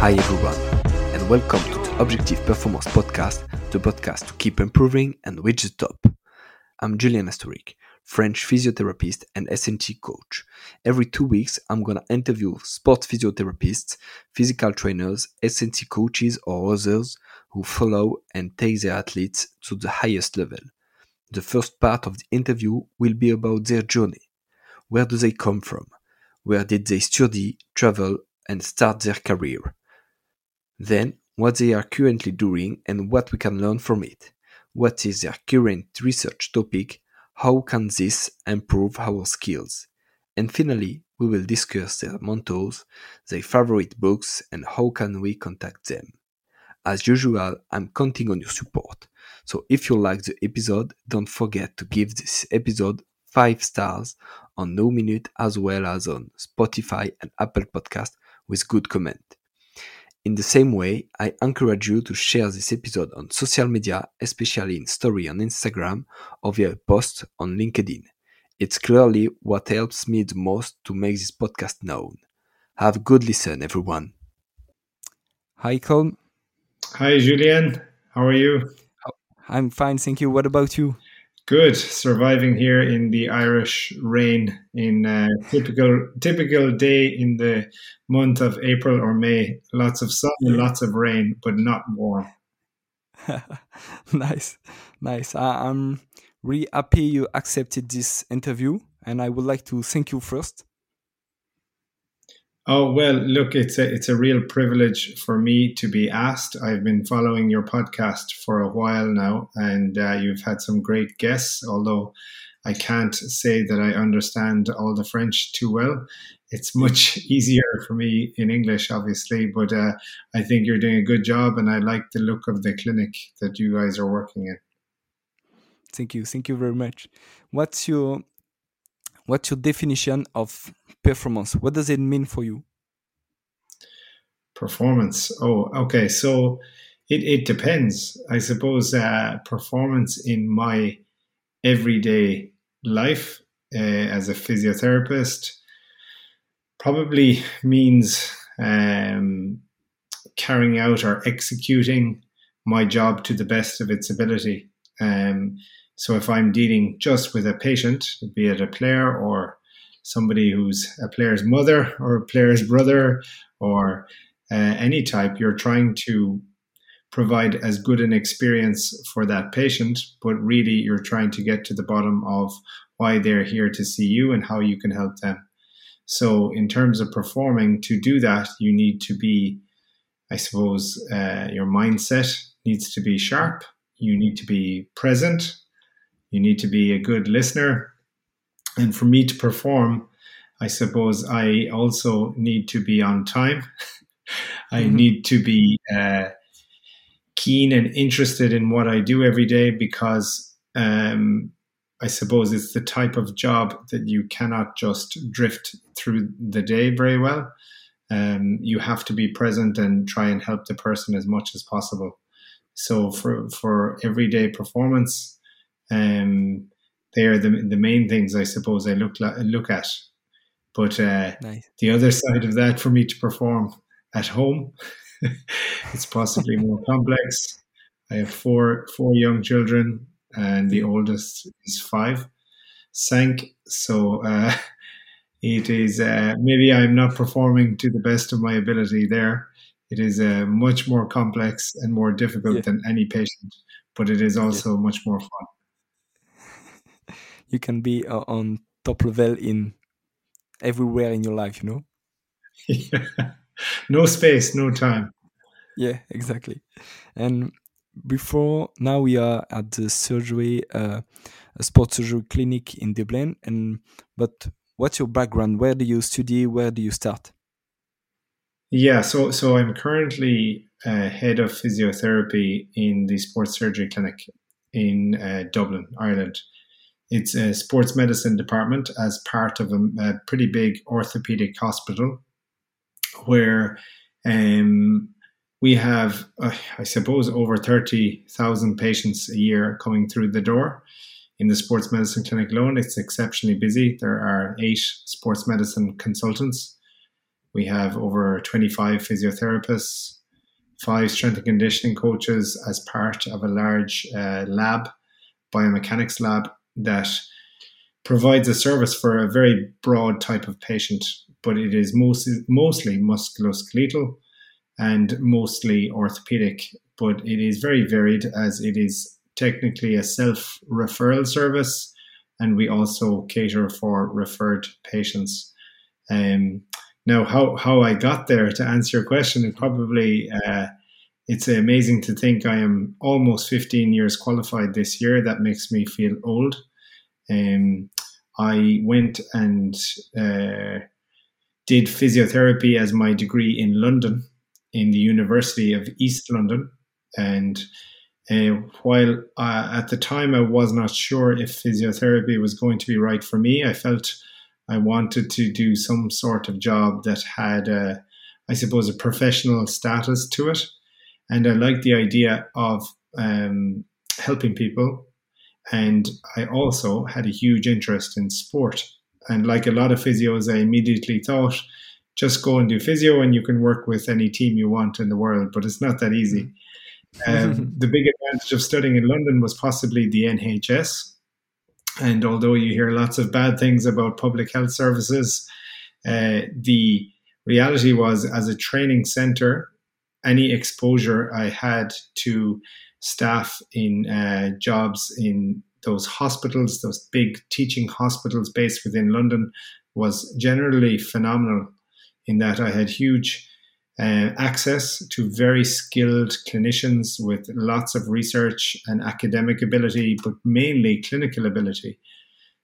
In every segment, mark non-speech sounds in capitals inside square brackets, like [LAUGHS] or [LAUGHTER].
Hi everyone, and welcome to the Objective Performance Podcast, the podcast to keep improving and reach the top. I'm Julian Asturic, French physiotherapist and SNT coach. Every two weeks, I'm gonna interview sports physiotherapists, physical trainers, SNT coaches, or others who follow and take their athletes to the highest level. The first part of the interview will be about their journey. Where do they come from? Where did they study, travel, and start their career? Then, what they are currently doing and what we can learn from it. What is their current research topic? How can this improve our skills? And finally, we will discuss their mentors, their favorite books, and how can we contact them. As usual, I'm counting on your support. So if you like the episode, don't forget to give this episode 5 stars on No Minute as well as on Spotify and Apple Podcast with good comment. In the same way, I encourage you to share this episode on social media, especially in story on Instagram or via a post on LinkedIn. It's clearly what helps me the most to make this podcast known. Have a good listen, everyone. Hi, Colm. Hi, Julien. How are you? I'm fine, thank you. What about you? Good. Surviving here in the Irish rain in a typical typical day in the month of April or May. Lots of sun and lots of rain, but not warm. [LAUGHS] nice, nice. I, I'm really happy you accepted this interview, and I would like to thank you first Oh well, look, it's a it's a real privilege for me to be asked. I've been following your podcast for a while now, and uh, you've had some great guests. Although I can't say that I understand all the French too well. It's [LAUGHS] much easier for me in English, obviously, but uh, I think you're doing a good job, and I like the look of the clinic that you guys are working in. Thank you, thank you very much. What's your what's your definition of performance? What does it mean for you? Performance. Oh, okay. So it, it depends. I suppose uh, performance in my everyday life uh, as a physiotherapist probably means um, carrying out or executing my job to the best of its ability. Um, so if I'm dealing just with a patient, be it a player or somebody who's a player's mother or a player's brother or uh, any type, you're trying to provide as good an experience for that patient, but really you're trying to get to the bottom of why they're here to see you and how you can help them. So, in terms of performing, to do that, you need to be, I suppose, uh, your mindset needs to be sharp. You need to be present you need to be a good listener. And for me to perform, I suppose I also need to be on time. [LAUGHS] I mm-hmm. need to be uh, keen and interested in what I do every day because um, I suppose it's the type of job that you cannot just drift through the day very well. Um, you have to be present and try and help the person as much as possible. So for for everyday performance, um, they are the the main things I suppose I look look at. But uh, nice. the other side of that, for me to perform at home, [LAUGHS] it's possibly more complex. I have four four young children, and the oldest is five. Sank, so uh, [LAUGHS] it is uh, maybe I'm not performing to the best of my ability there. It is uh, much more complex and more difficult yeah. than any patient, but it is also yeah. much more fun you can be uh, on top level in everywhere in your life you know yeah. [LAUGHS] [LAUGHS] no space no time. Yeah exactly. And before now we are at the surgery uh, a sports surgery clinic in dublin. And but what's your background? Where do you study? Where do you start? Yeah so so i'm currently uh, head of physiotherapy in the sports surgery clinic in uh, dublin ireland. It's a sports medicine department as part of a, a pretty big orthopedic hospital where um, we have, uh, I suppose, over 30,000 patients a year coming through the door. In the sports medicine clinic alone, it's exceptionally busy. There are eight sports medicine consultants. We have over 25 physiotherapists, five strength and conditioning coaches as part of a large uh, lab, biomechanics lab, that provides a service for a very broad type of patient, but it is mostly, mostly musculoskeletal and mostly orthopedic. But it is very varied as it is technically a self referral service, and we also cater for referred patients. Um, now, how, how I got there to answer your question, it probably uh, it's amazing to think I am almost 15 years qualified this year. That makes me feel old. Um, I went and uh, did physiotherapy as my degree in London, in the University of East London, and uh, while uh, at the time I was not sure if physiotherapy was going to be right for me, I felt I wanted to do some sort of job that had, a, I suppose, a professional status to it. And I liked the idea of um, helping people. And I also had a huge interest in sport. And like a lot of physios, I immediately thought, just go and do physio and you can work with any team you want in the world. But it's not that easy. Um, [LAUGHS] the big advantage of studying in London was possibly the NHS. And although you hear lots of bad things about public health services, uh, the reality was as a training center, any exposure I had to staff in uh, jobs in those hospitals, those big teaching hospitals based within London, was generally phenomenal in that I had huge uh, access to very skilled clinicians with lots of research and academic ability, but mainly clinical ability.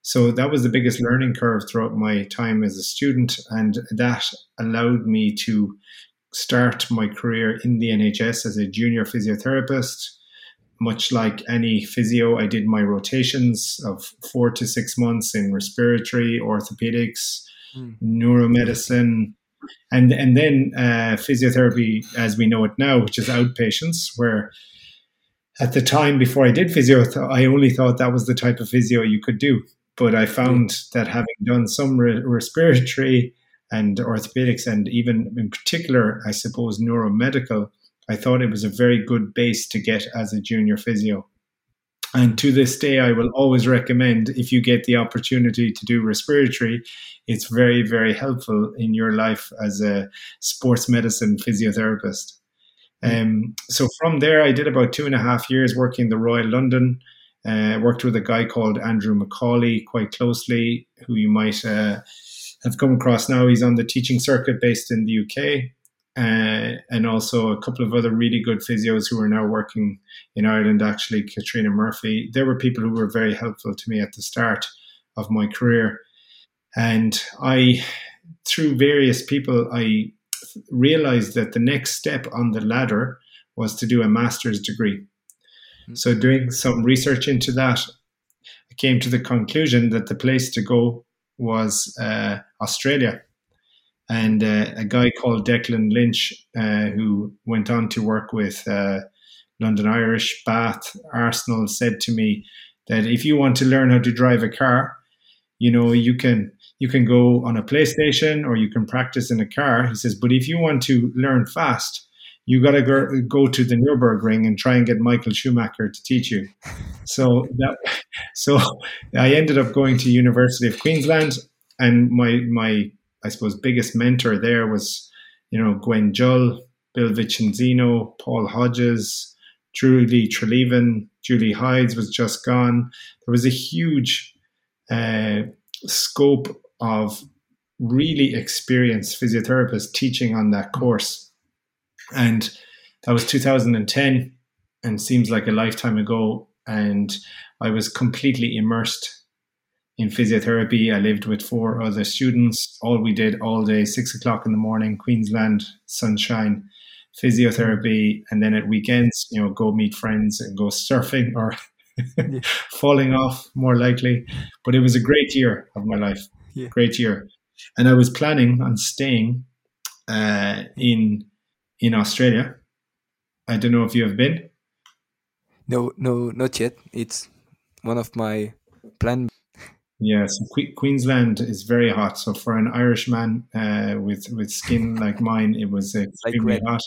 So that was the biggest learning curve throughout my time as a student, and that allowed me to start my career in the NHS as a junior physiotherapist. Much like any physio, I did my rotations of four to six months in respiratory, orthopedics, mm. neuromedicine, and and then uh, physiotherapy as we know it now, which is outpatients, where at the time before I did physio, I only thought that was the type of physio you could do. But I found that having done some re- respiratory and orthopedics, and even in particular, I suppose neuromedical, I thought it was a very good base to get as a junior physio. And to this day, I will always recommend if you get the opportunity to do respiratory, it's very, very helpful in your life as a sports medicine physiotherapist. Mm. Um, so from there, I did about two and a half years working in the Royal London. Uh, worked with a guy called Andrew Macaulay quite closely, who you might uh, have come across now. He's on the teaching circuit based in the UK uh, and also a couple of other really good physios who are now working in Ireland. Actually, Katrina Murphy. There were people who were very helpful to me at the start of my career, and I, through various people, I realized that the next step on the ladder was to do a master's degree. Mm-hmm. So, doing some research into that, I came to the conclusion that the place to go was uh, Australia and uh, a guy called Declan Lynch, uh, who went on to work with uh, London Irish, Bath, Arsenal, said to me that if you want to learn how to drive a car, you know you can you can go on a PlayStation or you can practice in a car. He says, but if you want to learn fast, you got to go, go to the Nurburgring and try and get Michael Schumacher to teach you. So that so I ended up going to University of Queensland, and my my I suppose, biggest mentor there was, you know, Gwen Jull, Bill Vicenzino, Paul Hodges, Julie Treleaven, Julie Hides was just gone. There was a huge uh, scope of really experienced physiotherapists teaching on that course. And that was 2010 and seems like a lifetime ago. And I was completely immersed in physiotherapy. I lived with four other students. All we did all day, six o'clock in the morning, Queensland, sunshine, physiotherapy. And then at weekends, you know, go meet friends and go surfing or [LAUGHS] falling off more likely. But it was a great year of my life. Yeah. Great year. And I was planning on staying uh, in in Australia. I don't know if you have been. No, no, not yet. It's one of my plans Yeah, so que- Queensland is very hot. So for an Irishman uh, with with skin [LAUGHS] like mine, it was extremely like hot.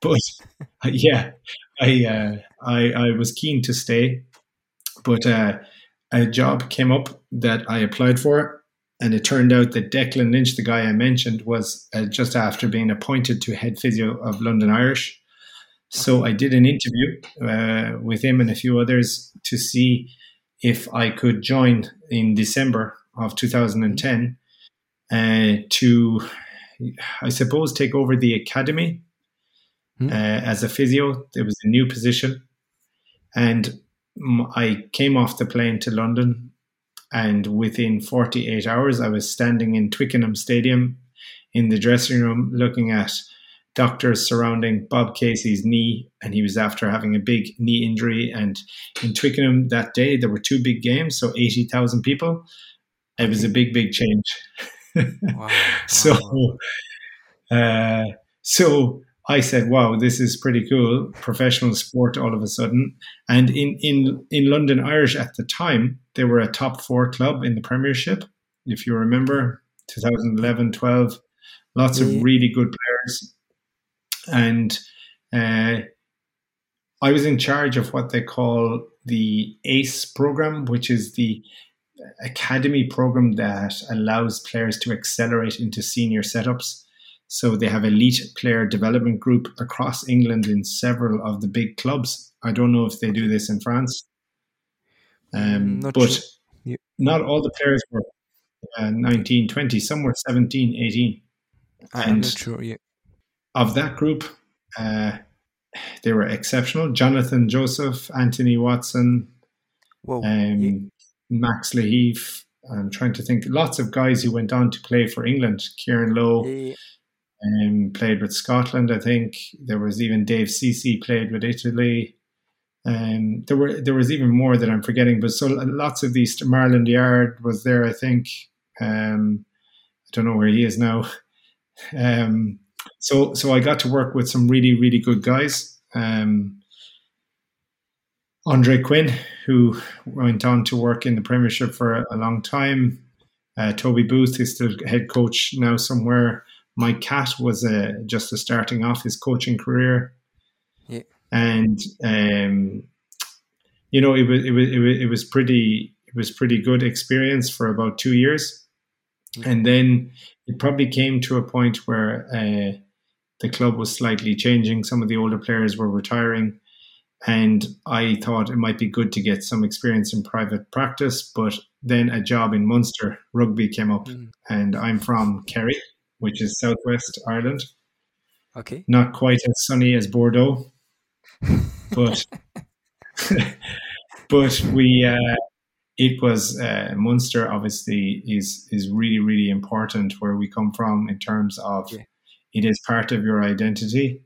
But [LAUGHS] yeah, I, uh, I I was keen to stay, but uh, a job came up that I applied for, and it turned out that Declan Lynch, the guy I mentioned, was uh, just after being appointed to head physio of London Irish. So I did an interview uh, with him and a few others to see if I could join in December of 2010 uh, to, I suppose, take over the academy hmm. uh, as a physio. It was a new position. And I came off the plane to London, and within 48 hours, I was standing in Twickenham Stadium in the dressing room looking at doctors surrounding Bob Casey's knee, and he was after having a big knee injury. And in Twickenham that day, there were two big games, so 80,000 people. It was a big, big change. [LAUGHS] wow. so, uh, so I said, "Wow, this is pretty cool, professional sport all of a sudden." And in in in London Irish at the time, they were a top four club in the Premiership, if you remember, 2011, 12. Lots of really good players, and uh, I was in charge of what they call the ACE program, which is the academy program that allows players to accelerate into senior setups. So they have elite player development group across England in several of the big clubs. I don't know if they do this in France, um, mm, but sure. yeah. not all the players were uh, 19, 20. Some were 17, 18. I'm not sure. Yeah. Of that group, uh, they were exceptional. Jonathan Joseph, Anthony Watson, Whoa, um, yeah. Max Lahiff. I'm trying to think. Lots of guys who went on to play for England. Kieran Low. Yeah um, played with Scotland. I think there was even Dave Sisi played with Italy. Um, there were there was even more that I'm forgetting, but so lots of these. Marland Yarde was there, I think. Um, I don't know where he is now. [LAUGHS] Um, so so I got to work with some really really good guys. Um, Andre Quinn, who went on to work in the Premiership for a long time. Uh, Toby Booth, who's still head coach now somewhere. Mike Catt was uh, just a starting off his coaching career, yeah. and um, you know it was, it was it was it was pretty it was pretty good experience for about two years, and then it probably came to a point where uh, the club was slightly changing. Some of the older players were retiring, and I thought it might be good to get some experience in private practice. But then a job in Munster rugby came up, mm. and I'm from Kerry which is southwest Ireland. Okay. Not quite as sunny as Bordeaux, [LAUGHS] but [LAUGHS] but we uh, it was uh, Munster. Obviously, is is really really important where we come from in terms of yeah. it is part of your identity.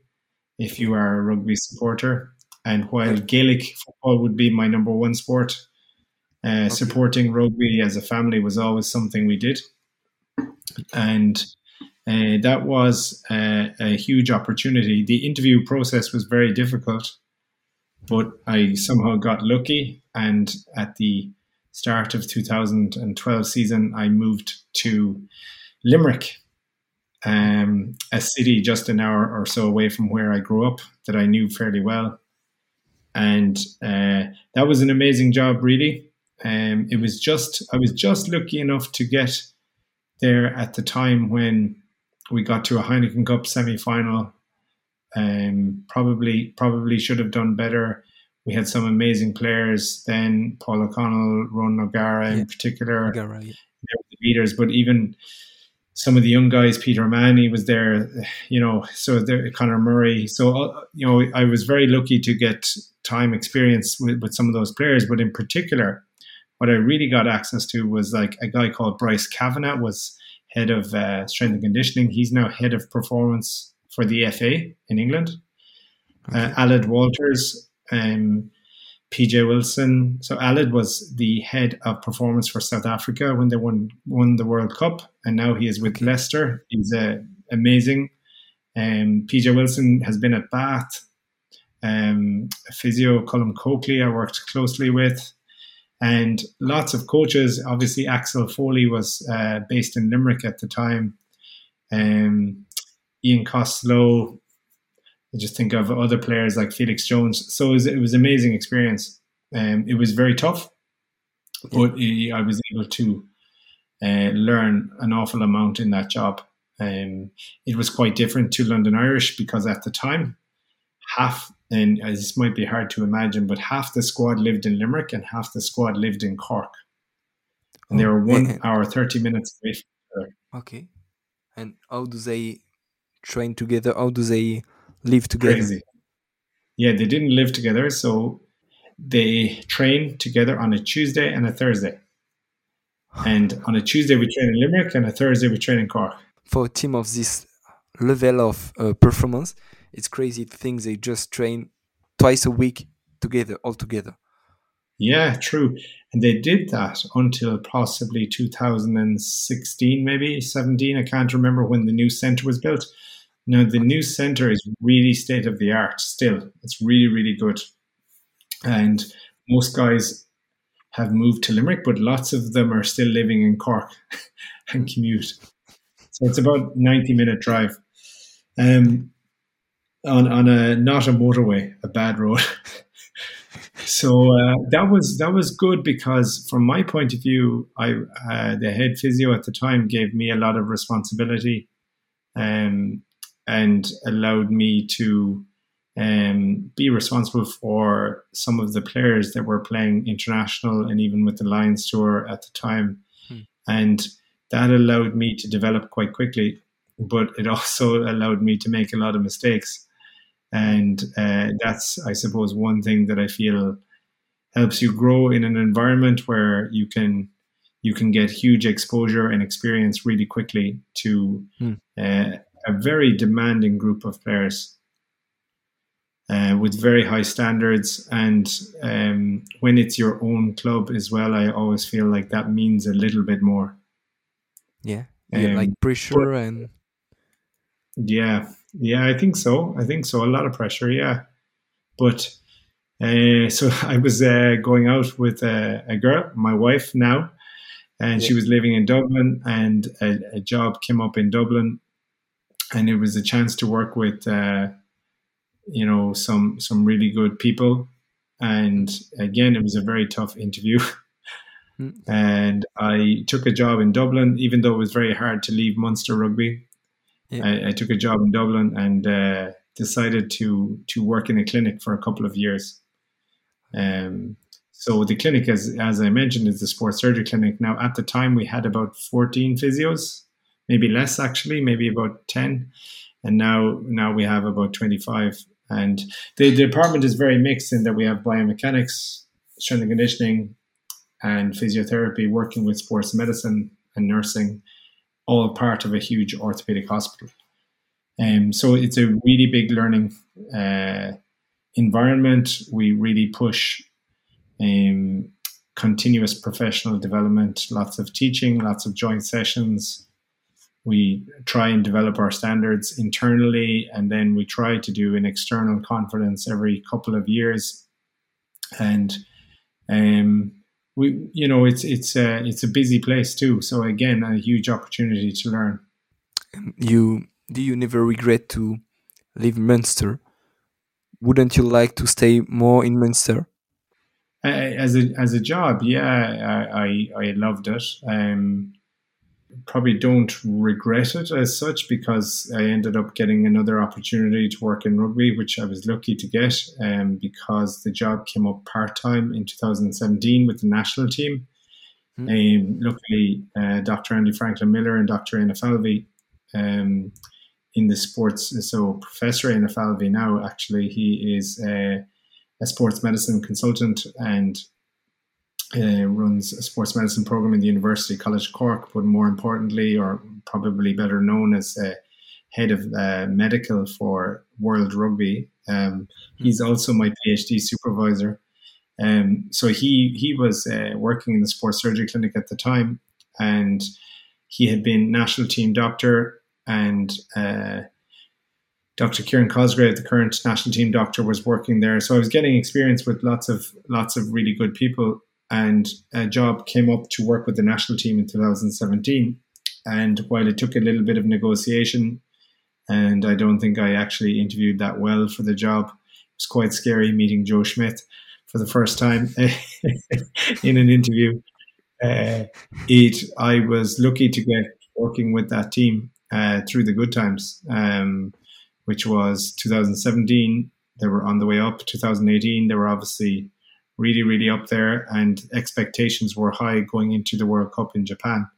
If you are a rugby supporter, and while Gaelic football would be my number one sport, uh, okay. supporting rugby as a family was always something we did. And uh, that was uh, a huge opportunity. The interview process was very difficult, but I somehow got lucky. And at the start of 2012 season, I moved to Limerick, um, a city just an hour or so away from where I grew up that I knew fairly well. And uh, that was an amazing job, really. Um, it was just I was just lucky enough to get there at the time when we got to a Heineken Cup semi final. Um, probably probably should have done better. We had some amazing players then, Paul O'Connell, Ron O'Gara in particular. O'Gara, yeah. They were the leaders, but even some of the young guys, Peter O'Mahony was there, [SIGHS] you know, so there, Conor Murray. So, uh, you know, I was very lucky to get time experience with, with some of those players, but in particular, what I really got access to was like a guy called Bryce Cavanagh was head of uh, strength and conditioning. He's now head of performance for the FA in England. Okay. Uh, Aled Walters, um, PJ Wilson. So Aled was the head of performance for South Africa when they won won the World Cup, and now he is with. Leicester. He's uh, amazing. Um, PJ Wilson has been at Bath. Um, physio Colm Coakley, I worked closely with. and lots of coaches. Obviously, Axel Foley was uh, based in Limerick at the time. Um, Ian Costello. I just think of other players like Felix Jones. So it was, it was an amazing experience. Um, it was very tough, but I was able to uh, learn an awful amount in that job. Um, it was quite different to London Irish because at the time, half, and this might be hard to imagine, but half the squad lived in Limerick and half the squad lived in Cork. And they were one oh, hour, 30 minutes away from each other. Okay. And how do they train together? How do they live together? Crazy. Yeah, they didn't live together. So they train together on a Tuesday and a Thursday. And on a Tuesday, we train in Limerick, and a Thursday, we train in Cork. For a team of this level of uh, performance, it's crazy to think they just train twice a week together, all together. Yeah, true. And they did that until possibly 2016, maybe 17. I can't remember when the new center was built. Now, the new center is really state of the art still. It's really, really good. And most guys have moved to Limerick, but lots of them are still living in Cork [LAUGHS] and commute. So it's about 90 minute drive. Um, on, on a not a motorway, a bad road. [LAUGHS] so uh, that was that was good because from my point of view, I uh, the head physio at the time gave me a lot of responsibility, um, and allowed me to um, be responsible for some of the players that were playing international and even with the Lions tour at the time, hmm. and that allowed me to develop quite quickly. But it [LAUGHS] also allowed me to make a lot of mistakes and uh, that's, I suppose, one thing that I feel helps you grow in an environment where you can you can get huge exposure and experience really quickly to hmm. uh, a very demanding group of players uh, with very high standards. And um, when it's your own club as well, I always feel like that means a little bit more. Yeah, um, like pressure but, and yeah, yeah, I think so. I think so. A lot of pressure, yeah. But uh, so [LAUGHS] I was uh, going out with a, a, girl, my wife now, and yeah. she was living in Dublin, and a, a, job came up in Dublin, and it was a chance to work with, uh, you know, some some really good people, and again, it was a very tough interview. [LAUGHS] Hmm. And I took a job in Dublin, even though it was very hard to leave Munster rugby yeah. I, I, took a job in Dublin and uh, decided to to work in a clinic for a couple of years. Um, so the clinic, as as I mentioned, is the sports surgery clinic. Now, at the time, we had about fourteen physios, maybe less actually, maybe about ten, and now now we have about twenty five. And the, the department is very mixed in that we have biomechanics, strength and conditioning, and physiotherapy, working with sports medicine and nursing all part of a huge orthopedic hospital. Um, so it's a really big learning uh, environment. We really push um, continuous professional development, lots of teaching, lots of joint sessions. We try and develop our standards internally, and then we try to do an external conference every couple of years. And um, we you know it's it's a it's a busy place too. So again, a huge opportunity to learn. You do you never regret to leave Munster? Wouldn't you like to stay more in Munster? as a as a job, yeah, I I, I loved it. Um, probably don't regret it as such because I ended up getting another opportunity to work in rugby, which I was lucky to get um, because the job came up part time in 2017 with the national team. Mm. Um, luckily, uh, Dr. Andy Franklyn-Miller and Dr. Éanna Falvey um, in the sports, so Professor Éanna Falvey now, actually, he is a, a sports medicine consultant and uh, runs a sports medicine program in the University College Cork, but more importantly, or probably better known as uh, head of uh, medical for World Rugby. Um, he's also my PhD supervisor. Um, so he he was uh, working in the sports surgery clinic at the time, and he had been national team doctor and. Uh, Dr. Ciaran Cosgrave, the current national team doctor, was working there. So I was getting experience with lots of lots of really good people and a job came up to work with the national team in 2017. And while it took a little bit of negotiation, and I don't think I actually interviewed that well for the job, it was quite scary meeting Joe Schmidt for the first time [LAUGHS] in an interview. Uh, it I was lucky to get working with that team uh, through the good times, um, which was 2017. They were on the way up. 2018, they were obviously really, really up there, and expectations were high going into the World Cup in Japan.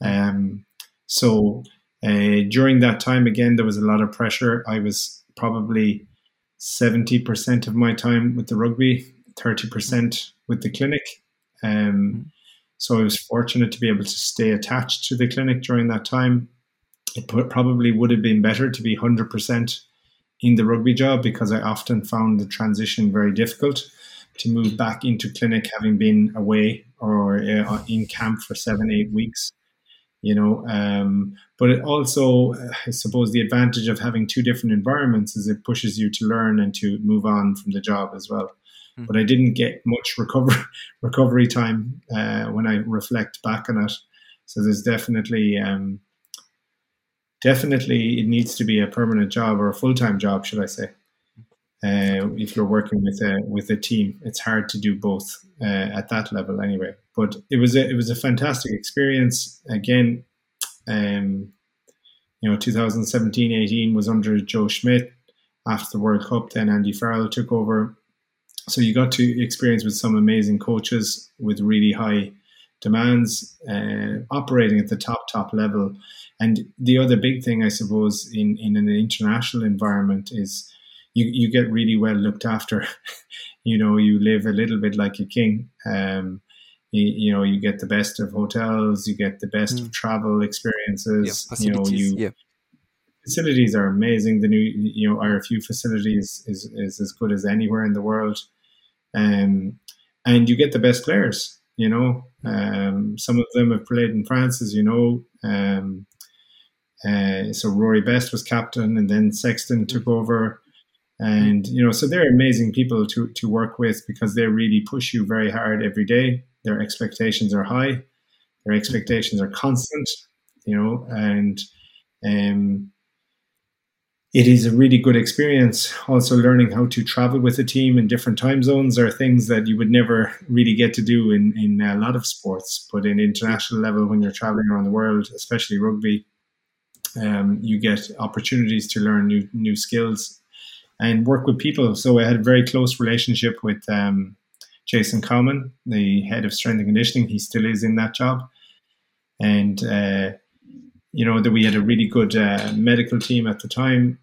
Um, so uh, during that time, again, there was a lot of pressure. I was probably 70% of my time with the rugby, 30% with the clinic. Um, so I was fortunate to be able to stay attached to the clinic during that time. It probably would have been better to be 100% in the rugby job because I often found the transition very difficult to move back into clinic having been away or uh, in camp for seven, eight weeks. You know, um, but it also, I suppose, the advantage of having two different environments is it pushes you to learn and to move on from the job as well. Mm. But I didn't get much recovery [LAUGHS] recovery time uh, when I reflect back on it. So there's definitely um, definitely it needs to be a permanent job or a full time job, should I say? Uh, if you're working with a with a team, it's hard to do both uh, at that level anyway. But it was a it was a fantastic experience. Again, um, you know, 2017, 18 was under Joe Schmidt. After the World Cup, then Andy Farrell took over. So you got to experience with some amazing coaches with really high demands, uh, operating at the top top level. And the other big thing, I suppose, in in an international environment is you, you get really well looked after. [LAUGHS] you know, you live a little bit like a king. Um, you, you, know, you get the best of hotels, you get the best mm. of travel experiences. Yeah, you know, you yeah. facilities are amazing. The new, you know, RFU facilities is, is as good as anywhere in the world. Um, and you get the best players. You know, um, some of them have played in France, as you know. Um, uh, so Rory Best was captain, and then Sexton took hmm. over and you know so they're amazing people to to work with because they really push you very hard every day. Their expectations are high. Their expectations are constant you know and um it is a really good experience. Also learning how to travel with a team in different time zones are things that you would never really get to do in in a lot of sports. But in international level when you're traveling around the world especially rugby um, you get opportunities to learn new new skills and work with people. So I had a very close relationship with um, Jason Cowman, the head of strength and conditioning. He still is in that job, and uh, you know that we had a really good uh, medical team at the time,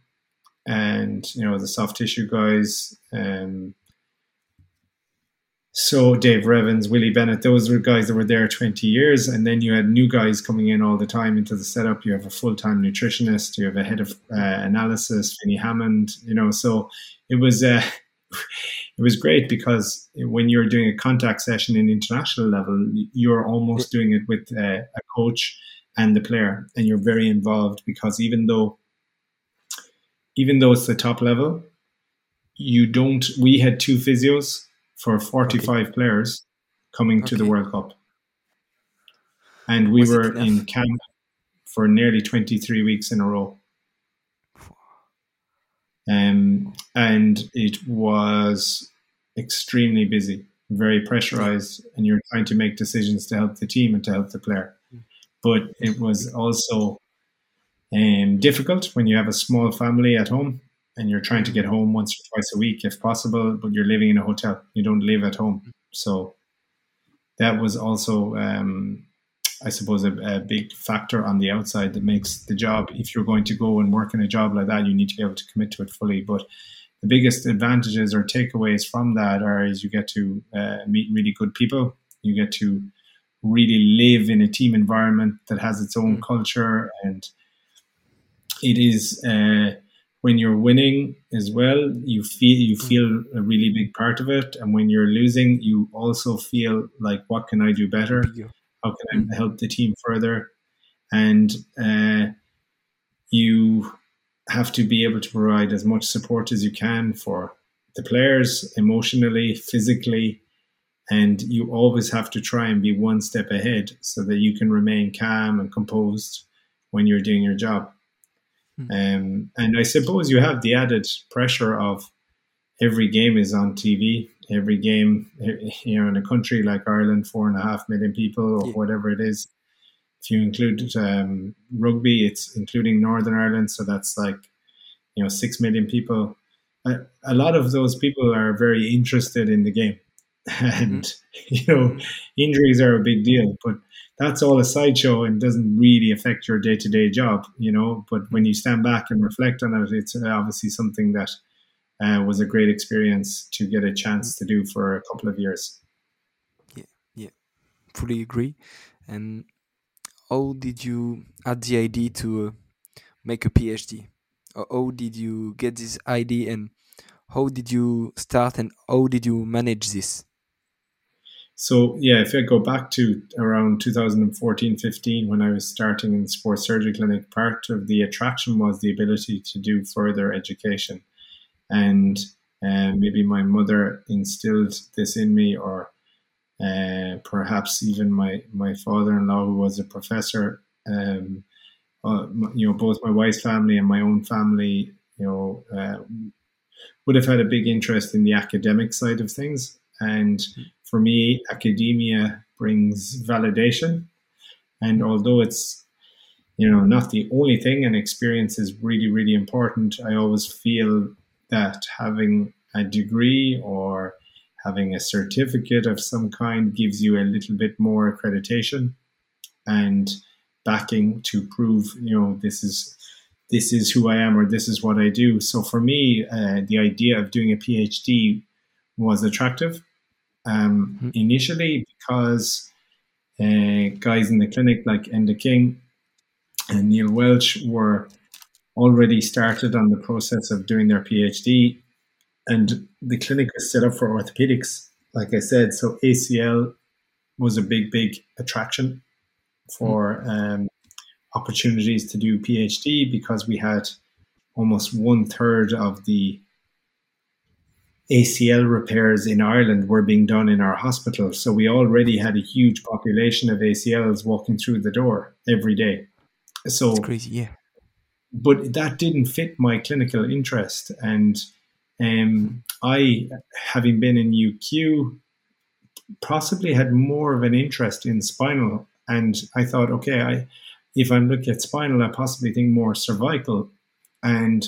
and you know the soft tissue guys. Um, so Dave Revins, Willie Bennett, those were guys that were there 20 years. And then you had new guys coming in all the time into the setup. You have a full-time nutritionist, you have a head of uh, analysis, Vinny Hammond, you know, so it was, uh, [LAUGHS] it was great because when you're doing a contact session in international level, you're almost doing it with uh, a coach and the player and you're very involved because even though, even though it's the top level, you don't, we had two physios for 45 okay. players coming okay. to the World Cup. And we Was were in camp for nearly 23 weeks in a row. Um, and it was extremely busy, very pressurized, and you're trying to make decisions to help the team and to help the player. But it was also um, difficult when you have a small family at home and you're trying to get home once or twice a week if possible, but you're living in a hotel. You don't live at home. So that was also, um, I suppose, a, a, big factor on the outside that makes the job, if you're going to go and work in a job like that, you need to be able to commit to it fully. But the biggest advantages or takeaways from that are is you get to uh, meet really good people. You get to really live in a team environment that has its own mm. culture and it is uh, when you're winning as well, you feel you mm. feel a really big part of it, and when you're losing, you also feel like, what can I do better? How can I mm. help the team further? And uh, you have to be able to provide as much support as you can for the players emotionally, physically, and you always have to try and be one step ahead so that you can remain calm and composed when you're doing your job. Mm. Um, and I suppose you have the added pressure of every game is on TV. Every game, you know, in a country like Ireland, four and a half million people or yeah. whatever it is. If you include um, rugby, it's including Northern Ireland, so that's like you know six million people. A, a lot of those people are very interested in the game, [LAUGHS] and mm-hmm. you know injuries are a big deal. But that's all a sideshow and doesn't really affect your day to day job, you know. But when you stand back and reflect on it, it's obviously something that uh, was a great experience to get a chance to do for a couple of years. Yeah, yeah, fully agree. And how did you add the idea to uh, make a PhD? How did you get this idea and how did you start and how did you manage this? So yeah, if I go back to around 2014, 15, when I was starting in sports surgery clinic, part of the attraction was the ability to do further education. And uh, maybe my mother instilled this in me, or uh, perhaps even my, my father-in-law, who was a professor, um, uh, you know, both my wife's family and my own family, you know, uh, would have had a big interest in the academic side of things. And for me, academia brings validation. And although it's you know not the only thing and experience is really really important i always feel that having a degree or having a certificate of some kind gives you a little bit more accreditation and backing to prove you know this is this is who i am or this is what i do so for me uh, the idea of doing a phd was attractive um, mm-hmm. initially because uh, guys in the clinic like Enda King and Neil Welch were already started on the process of doing their PhD, and the clinic was set up for orthopedics. Like I said, so ACL was a big, big attraction for mm-hmm. um, opportunities to do PhD because we had almost one third of the ACL repairs in Ireland were being done in our hospital. So we already had a huge population of ACLs walking through the door every day. So That's crazy, yeah. But that didn't fit my clinical interest. And um, I, having been in UQ, possibly had more of an interest in spinal. And I thought, okay, I, if I'm looking at spinal, I possibly think more cervical. And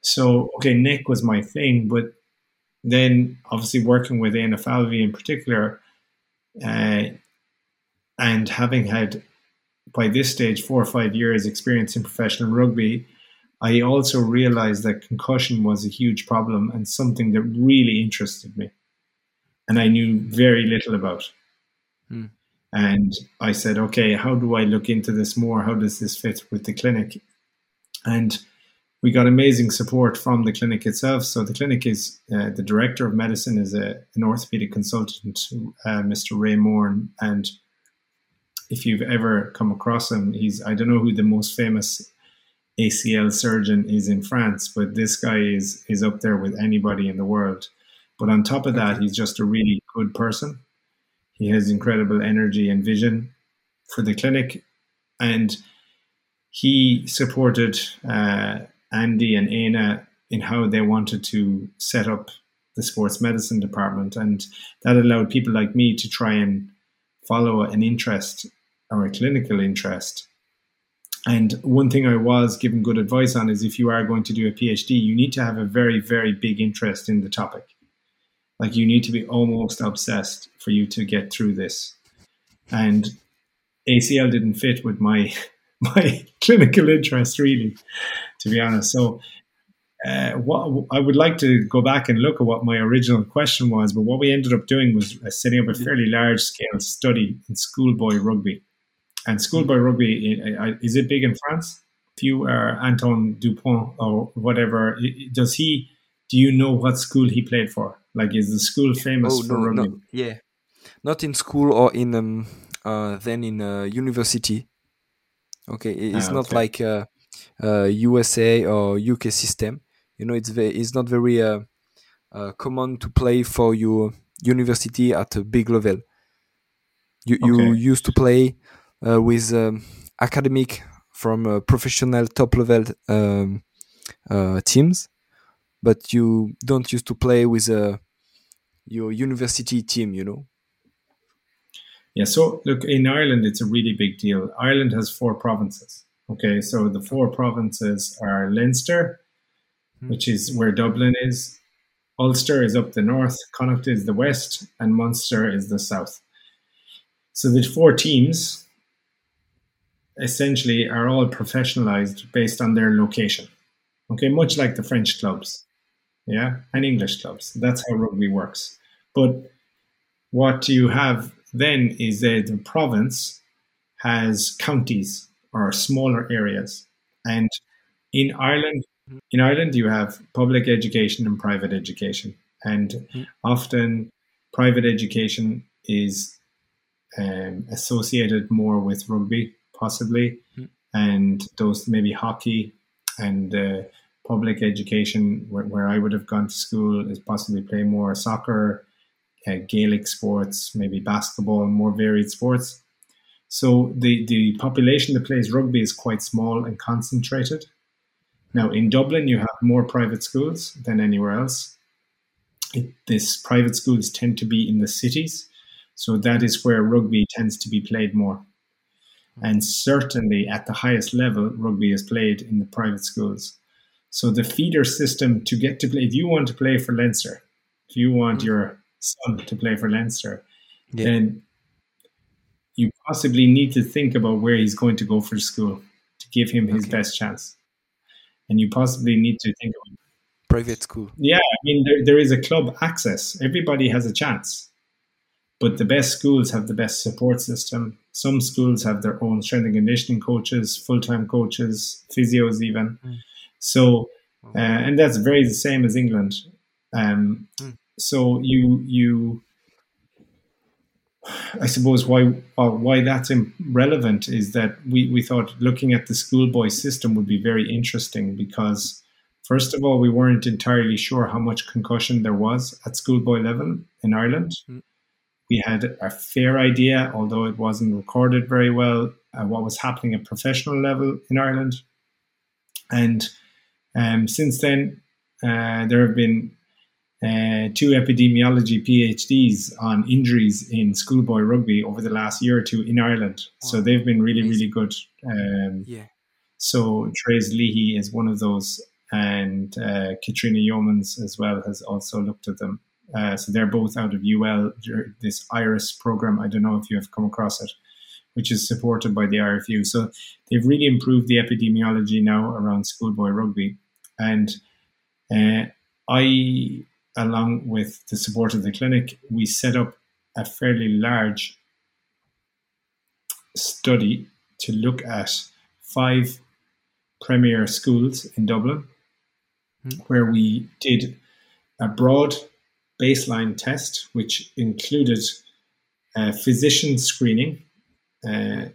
so, okay, neck was my thing, but then obviously working with Éanna Falvey in particular, uh, and having had by this stage four or five years experience in professional rugby, I also realized that concussion was a huge problem and something that really interested me, and I knew very little about. Hmm. And I said, okay, how do I look into this more? How does this fit with the clinic? And we got amazing support from the clinic itself. So the clinic is uh, the director of medicine is a, an orthopedic consultant, uh, Mr. Ray Moran, and if you've ever come across him, he's I don't know who the most famous ACL surgeon is in France, but this guy is is up there with anybody in the world. But on top of that, he's just a really good person. He has incredible energy and vision for the clinic, and he supported. Uh, Andy and Éanna in how they wanted to set up the sports medicine department. And that allowed people like me to try and follow an interest or a clinical interest. And one thing I was given good advice on is if you are going to do a PhD, you need to have a very, very big interest in the topic. Like you need to be almost obsessed for you to get through this. And ACL didn't fit with my [LAUGHS] my clinical interest really to be honest. So, uh, what I would like to go back and look at what my original question was, but what we ended up doing was uh, setting up a mm-hmm. fairly large scale study in schoolboy rugby. And schoolboy rugby uh, is it big in France? If you are Antoine Dupont or whatever, does he? Do you know what school he played for? Like, is the school famous oh, for no, rugby? No, yeah, not in school or in um, uh, then in uh, university. Okay, it's ah, not like uh, USA or UK system. You know, it's very, it's not very uh, uh, common to play for your university at a big level. You you used to play uh, with um, academic from uh, professional top level um, uh, teams, but you don't used to play with uh, your university team. You know. Yeah, so look, in Ireland, it's a really big deal. Ireland has four provinces. Okay, so the four provinces are Leinster, Hmm. which is where Dublin is, Ulster is up the north, Connacht is the west, and Munster is the south. So the four teams essentially are all professionalized based on their location. Okay, much like the French clubs, yeah, and English clubs. That's how rugby works. But what you have then is that the province has counties or smaller areas, and in Ireland, in Ireland, you have public education and private education, and Mm. often private education is um, associated more with rugby, possibly, Mm. and those maybe hockey and uh, public education, where, where I would have gone to school, is possibly play more soccer, uh, Gaelic sports, maybe basketball, more varied sports. So the, the population that plays rugby is quite small and concentrated. Now, in Dublin, you have more private schools than anywhere else. It, this private schools tend to be in the cities, so that is where rugby tends to be played more. And certainly at the highest level, rugby is played in the private schools. So the feeder system to get to play, if you want to play for Leinster, if you want mm. your son to play for Leinster, Yeah. then you possibly need to think about where he's going to go for school to give him his Okay. best chance. And you possibly need to think of Private school. yeah, I mean, there, there is a club access. Everybody has a chance. But the best schools have the best support system. Some schools have their own strength and conditioning coaches, full time coaches, physios, even. Mm. So, uh, and that's very the same as England. Um, Mm. So you you, I suppose why uh, why that's relevant is that we we thought looking at the schoolboy system would be very interesting because First of all, we weren't entirely sure how much concussion there was at schoolboy level in Ireland. Mm. We had a fair idea, although it wasn't recorded very well, uh, what was happening at professional level in Ireland. And um, since then, uh, there have been uh, two epidemiology PhDs on injuries in schoolboy rugby over the last year or two in Ireland. So they've been really, really good. Um, Yeah. so Trace Leahy is one of those, and uh, Caithriona Yeomans as well has also looked at them. Uh, so they're both out of UL, this IRIS program. I don't know if you have come across it, which is supported by the RFU. So they've really improved the epidemiology now around schoolboy rugby. And uh, I, along with the support of the clinic, we set up a fairly large study to look at five premier schools in Dublin, Hmm. where we did a broad baseline test, which included a physician screening, uh,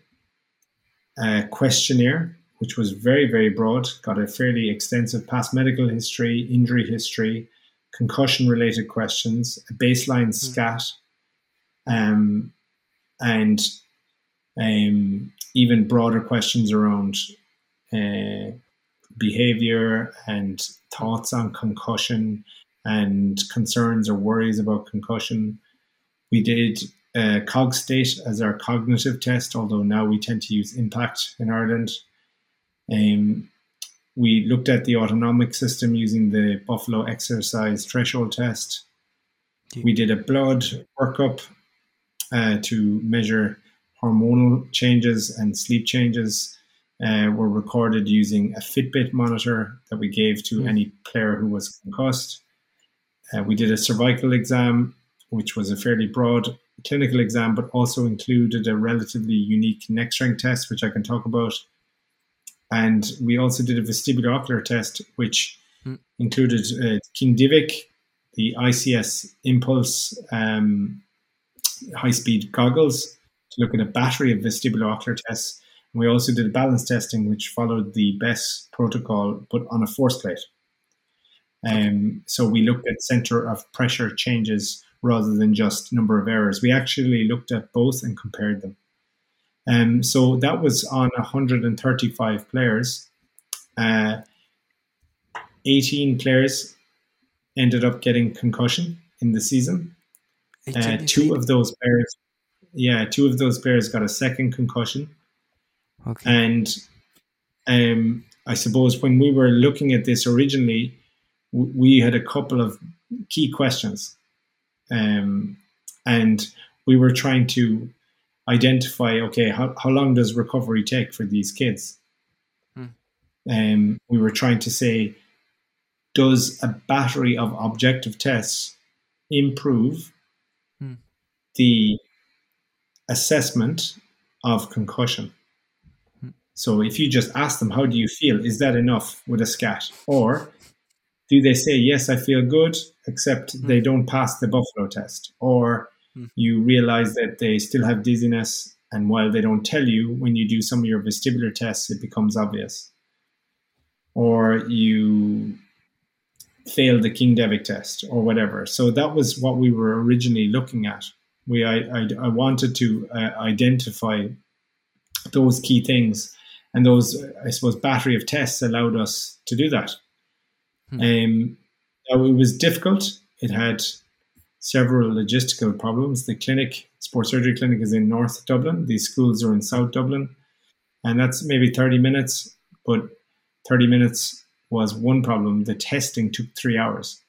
a questionnaire, which was very, very broad, got a fairly extensive past medical history, injury history, concussion related questions, a baseline scat, um, and um, even broader questions around uh, behavior and thoughts on concussion and concerns or worries about concussion. We did uh, CogState as our cognitive test, although now we tend to use Impact in Ireland. Um, we looked at the autonomic system using the Buffalo Exercise Threshold Test. We did a blood workup uh, to measure hormonal changes and sleep changes. Uh, were recorded using a Fitbit monitor that we gave to Hmm. any player who was concussed. Uh, we did a cervical exam, which was a fairly broad clinical exam, but also included a relatively unique neck strength test, which I can talk about. And we also did a vestibular ocular test, which Hmm. included uh, King-Devick, the ICS Impulse um, high speed goggles to look at a battery of vestibular ocular tests. And we also did balance testing, which followed the BESS protocol, but on a force plate. Um, so we looked at center of pressure changes rather than just number of errors. We actually looked at both and compared them. Um, so that was on 135 players. Uh, 18 players ended up getting concussion in the season. Uh, two of those players, yeah, two of those players got a second concussion. Okay. And um, I suppose when we were looking at this originally, we had a couple of key questions. Um, and we were trying to identify okay, how, how long does recovery take for these kids? Hmm. Um, we were trying to say, does a battery of objective tests improve hmm. the assessment of concussion? Hmm. So if you just ask them, how do you feel? Is that enough with a SCAT? Or do they say, yes, I feel good, except hmm. they don't pass the Buffalo test? Or hmm. you realize that they still have dizziness, and while they don't tell you, when you do some of your vestibular tests, it becomes obvious. Or you fail the King-Devick test or whatever. So that was what we were originally looking at. We I, I, I wanted to uh, identify those key things, and those I suppose battery of tests allowed us to do that. Hmm. Um, it was difficult. It had several logistical problems. The clinic, sports surgery clinic, is in North Dublin. These schools are in South Dublin, and that's maybe thirty minutes. But thirty minutes was one problem. The testing took three hours.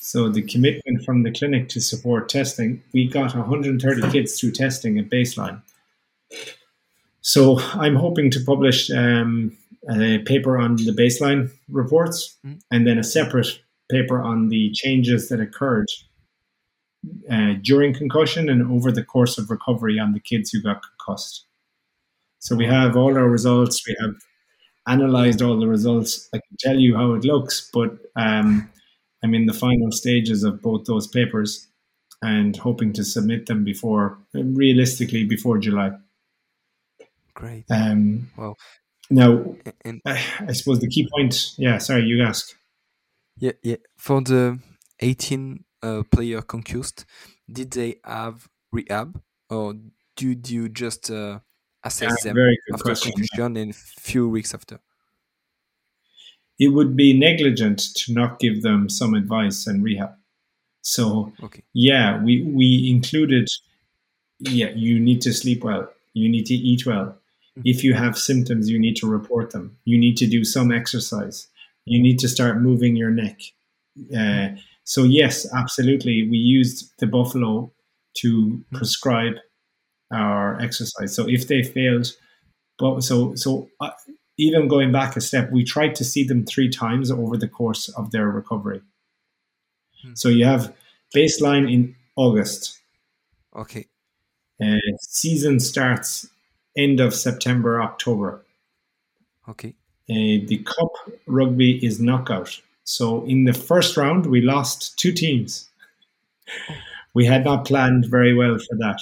So the commitment from the clinic to support testing, we got 130 kids through testing at baseline. So I'm hoping to publish um, a paper on the baseline reports mm. and then a separate paper on the changes that occurred uh, during concussion and over the course of recovery on the kids who got concussed. So we have all our results. We have analyzed all the results. I can tell you how it looks, but um, I'm in the final stages of both those papers and hoping to submit them before, realistically, before July. Great. Um, well, now, and, [SIGHS] I suppose the key point. Yeah, sorry, you ask. Yeah, yeah. For the 18 uh, player concussed, did they have rehab, or did you just uh, assess yeah, them after question. concussion and few weeks after? It would be negligent to not give them some advice and rehab. So, okay. yeah, we we included. Yeah, you need to sleep well. You need to eat well if you have symptoms, you need to report them. You need to do some exercise. You need to start moving your neck. Uh, so yes, absolutely, we used the buffalo to prescribe our exercise. So if they failed, but so so uh, even going back a step, we tried to see them three times over the course of their recovery. Hmm. So you have baseline in August. Okay. Uh, season starts end of September, October. Okay. Uh, the cup rugby is knockout. So in the first round, we lost two teams. Oh. We had not planned very well for that.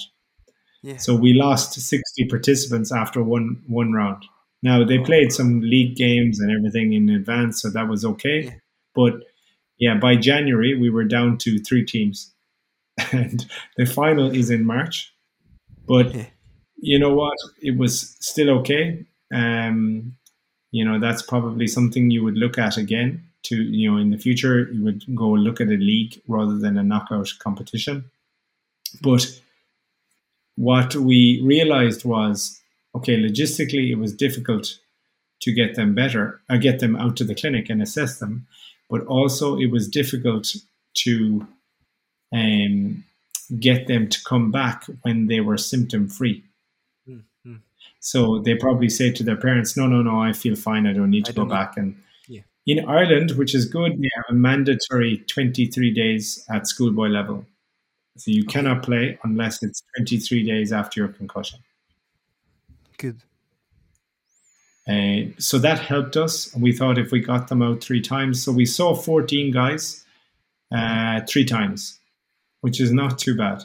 Yeah. So we lost 60 participants after one one round. Now they oh. played some league games and everything in advance, so that was okay. Yeah. But yeah, by January we were down to three teams, [LAUGHS] and the final is in March. But yeah you know what? It was still okay. Um, you know, that's probably something you would look at again to, you know, in the future, you would go look at a league rather than a knockout competition. But what we realized was, okay, logistically, it was difficult to get them better, or uh, get them out to the clinic and assess them, but also it was difficult to um, get them to come back when they were symptom free. So they probably say to their parents, "No, no, no, I feel fine. I don't need to go back." And yeah. in Ireland, which is good, they have a mandatory 23 days at schoolboy level. So you okay. cannot play unless it's 23 days after your concussion. Good. Uh, so that helped us. We thought if we got them out three times, so we saw 14 guys uh, three times, which is not too bad.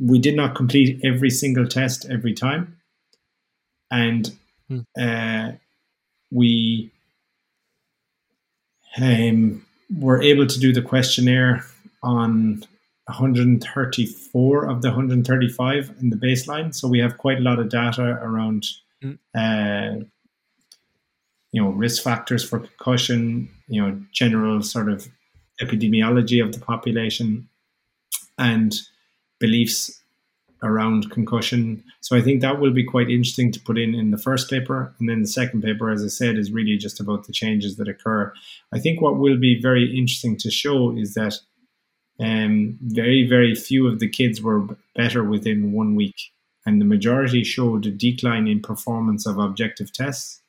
We did not complete every single test every time and hmm. uh, we um, were able to do the questionnaire on 134 of the 135 in the baseline. So we have quite a lot of data around, mm. uh, you know, risk factors for concussion, you know, general sort of epidemiology of the population, and beliefs around concussion. So I think that will be quite interesting to put in in the first paper. And then the second paper, as I said, is really just about the changes that occur. I think what will be very interesting to show is that um, very, very few of the kids were better within one week. And the majority showed a decline in performance of objective tests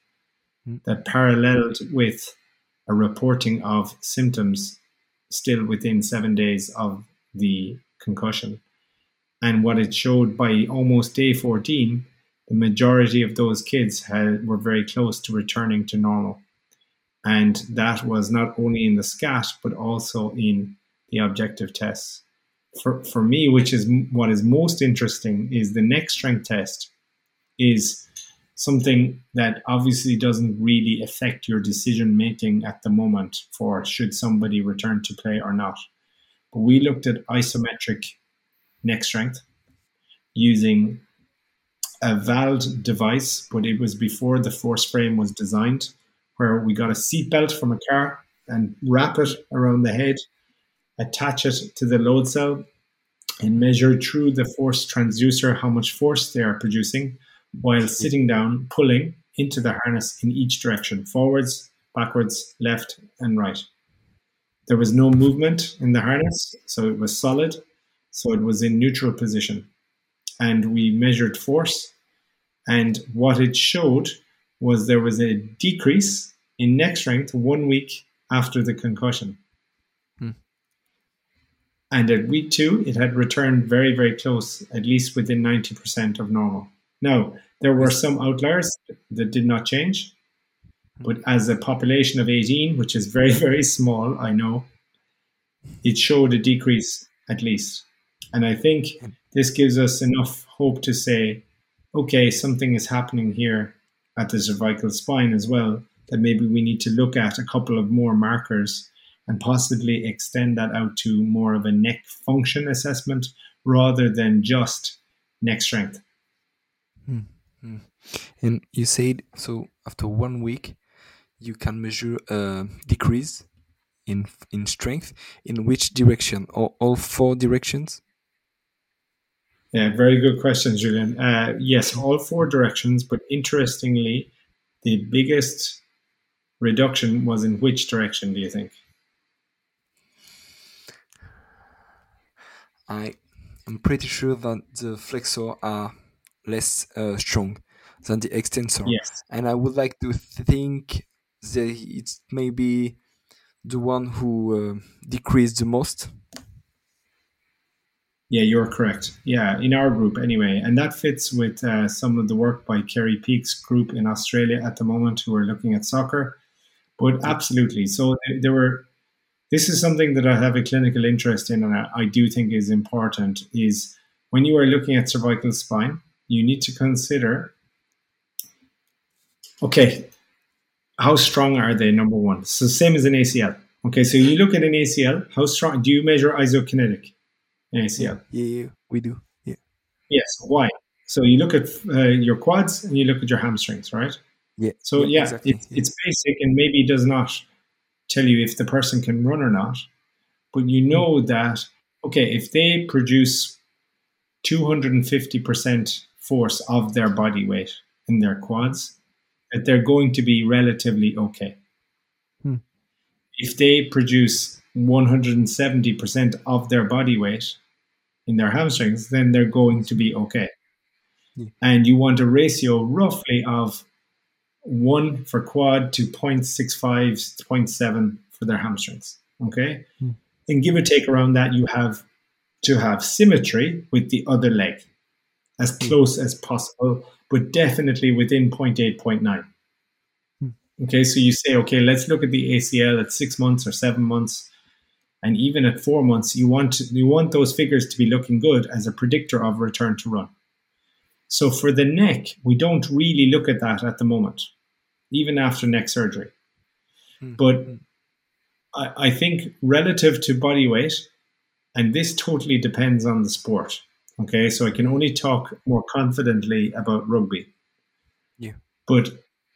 mm. that paralleled with a reporting of symptoms still within seven days of the concussion. And what it showed by almost day 14, the majority of those kids had, were very close to returning to normal. And that was not only in the SCAT, but also in the objective tests. For, for me, which is what is most interesting, is the neck strength test is something that obviously doesn't really affect your decision making at the moment for should somebody return to play or not. But we looked at isometric neck strength using a VALD device, but it was before the force frame was designed, where we got a seatbelt from a car and wrap it around the head, attach it to the load cell, and measure through the force transducer how much force they are producing while sitting down, pulling into the harness in each direction forwards, backwards, left, and right. There was no movement in the harness, so it was solid so it was in neutral position. And we measured force. And what it showed was there was a decrease in neck strength one week after the concussion. Hmm. And at week two, it had returned very, very close, at least within 90% of normal. Now, there were some outliers that did not change. But as a population of 18, which is very, [LAUGHS] very small, I know, it showed a decrease at least. And I think this gives us enough hope to say, okay, something is happening here at the cervical spine as well, that maybe we need to look at a couple of more markers and possibly extend that out to more of a neck function assessment rather than just neck strength. Mm-hmm. And you said so after one week, you can measure a decrease in in strength. In which direction? Or all four directions? Yeah, very good question, Julian. Uh, yes, all four directions, but interestingly, the biggest reduction was in which direction, do you think? I am pretty sure that the flexor are less uh, strong than the extensor. Yes. And I would like to think that it's maybe the one who uh, decreased the most. Yeah, you're correct. Yeah, in our group anyway. And that fits with uh, some of the work by Kerry Peek's group in Australia at the moment who are looking at soccer. But absolutely. So there were, this is something that I have a clinical interest in and I do think is important is when you are looking at cervical spine, you need to consider, okay, how strong are they, number one? So same as an ACL. Okay, so you look at an ACL, how strong, do you measure isokinetic? ACL. Yeah, yeah, we do. Yeah. Yes. Why? So you look at uh, your quads and you look at your hamstrings, right? Yeah. So yeah, exactly. it's, it's basic and maybe does not tell you if the person can run or not, but you know mm. that okay, if they produce 250% force of their body weight in their quads, that they're going to be relatively okay. Hmm. If they produce 170% of their body weight in their hamstrings, then they're going to be okay. Yeah. And you want a ratio roughly of one for quad to 0.65 to 0.7 for their hamstrings. Okay. Mm. And give or take around that, you have to have symmetry with the other leg as hmm. close as possible, but definitely within 0.8, 0.9. Mm. Okay. So you say, okay, let's look at the ACL at six months or seven months and even at four months, you want to, you want those figures to be looking good as a predictor of return to run. So for the neck, we don't really look at that at the moment, even after neck surgery. Mm-hmm. But I, I think relative to body weight, and this totally depends on the sport. Okay, so I can only talk more confidently about rugby. Yeah. But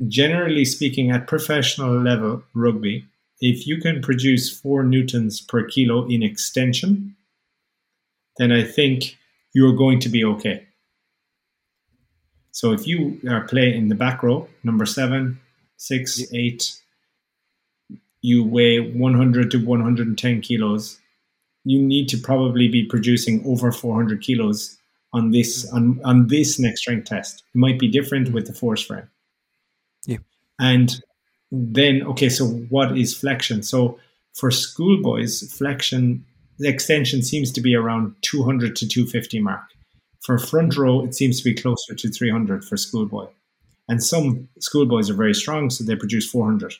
generally speaking, at professional level rugby, if you can produce four newtons per kilo in extension, then I think you're going to be okay. So if you are playing in the back row, number seven, six, eight, you weigh 100 to 110 kilos, you need to probably be producing over 400 kilos on this mm. on, on this next strength test. It might be different with the force frame. Yeah. And then okay, so what is flexion? So for schoolboys, flexion the extension seems to be around 200 to 250 mark. For front row, it seems to be closer to 300 for schoolboy. And some schoolboys are very strong, so they produce 400.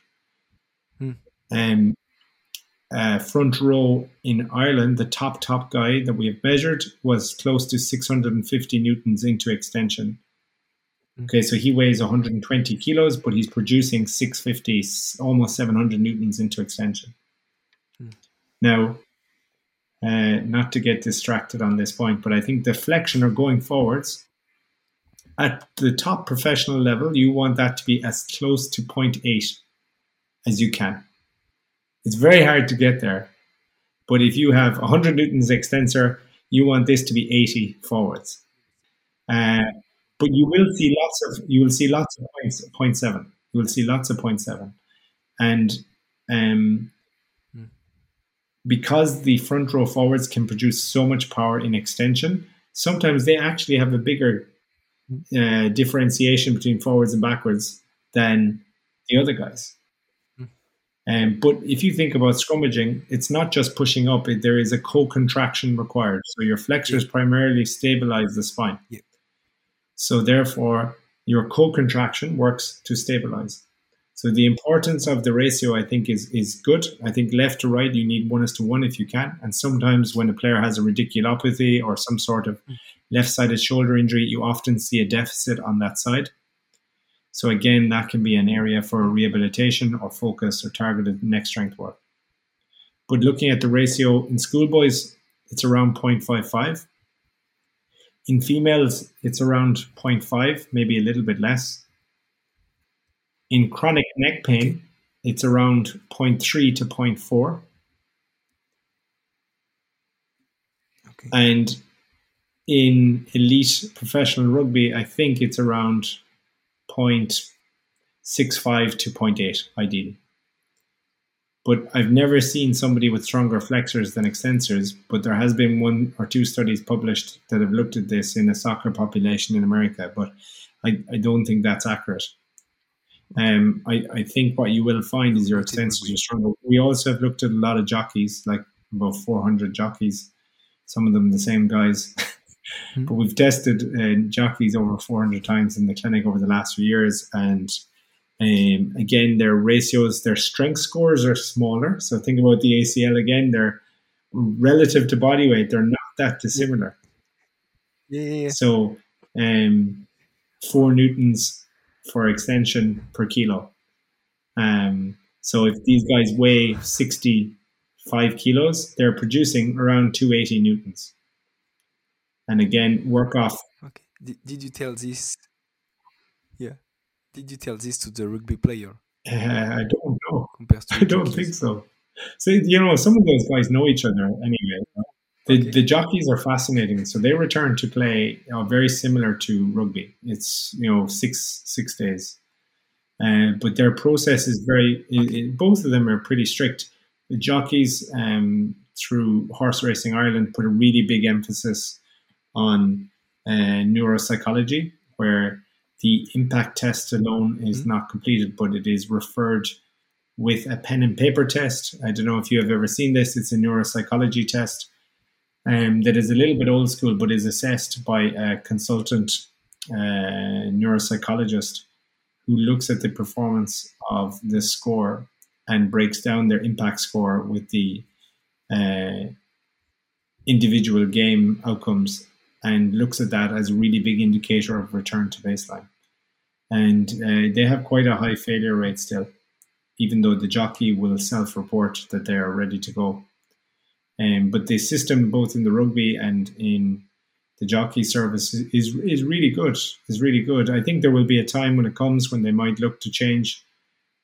Hmm. Um, uh, front row in Ireland, the top top guy that we have measured was close to 650 newtons into extension. Okay, so he weighs 120 kilos, but he's producing 650, almost 700 newtons into extension. Hmm. Now, uh, not to get distracted on this point, but I think deflection flexion or going forwards at the top professional level, you want that to be as close to 0.8 as you can. It's very hard to get there, but if you have 100 newtons extensor, you want this to be 80 forwards. Uh, but you will see lots of you will see lots of points, 0.7. You will see lots of seven, and um, mm. because the front row forwards can produce so much power in extension, sometimes they actually have a bigger uh, differentiation between forwards and backwards than the other guys. Um, but if you think about scrummaging, it's not just pushing up, it, there is a co contraction required. So your flexors yeah. primarily stabilize the spine. Yeah. So therefore, your co contraction works to stabilize. So the importance of the ratio, I think, is is good. I think left to right, you need one is to one if you can. And sometimes when a player has a radiculopathy or some sort of left-sided shoulder injury, you often see a deficit on that side. So again, that can be an area for rehabilitation or focus or targeted neck strength work. But looking at the ratio in schoolboys, it's around 0.55. In females, it's around 0.5, maybe a little bit less. In chronic neck pain, it's around 0.3 to 0.4. Okay. And in elite professional rugby, I think it's around 0.65 to 0.8, ideally. But I've never seen somebody with stronger flexors than extensors. But there has been one or two studies published that have looked at this in a soccer population in America. But I, I don't think that's accurate. Um, I, I think what you will find is your extensors are stronger. We also have looked at a lot of jockeys, like about 400 jockeys, some of them the same guys. mm-hmm. [LAUGHS] But we've tested uh, jockeys over 400 times in the clinic over the last few years. And um, again, their ratios, their strength scores are smaller. So think about the ACL again, they're relative to body weight, they're not that dissimilar. Yeah, yeah, yeah. So um, four newtons for extension per kilo. Um, so if these guys weigh 65 kilos, they're producing around 280 newtons. And again, work off. Okay. Did you tell this? Did you tell this to the rugby player? Uh, [LAUGHS] I don't know. [LAUGHS] I don't think so. So you know, some of those guys know each other anyway. The, okay. the jockeys are fascinating. So they return to play you know, very similar to rugby. It's you know six six days, uh, but their process is very. Okay. It, both of them are pretty strict. The jockeys um, through Horse Racing Ireland put a really big emphasis on uh, neuropsychology, where the impact test alone is mm-hmm. not completed, but it is referred with a pen and paper test. I don't know if you have ever seen this. It's a neuropsychology test um, that is a little bit old school, but is assessed by a consultant uh, neuropsychologist who looks at the performance of the score and breaks down their impact score with the uh, individual game outcomes and looks at that as a really big indicator of return to baseline. And uh, they have quite a high failure rate still, even though the jockey will self report that they are ready to go. Um, but the system, both in the rugby and in the jockey service, is is really good. Is really good. I think there will be a time when it comes when they might look to change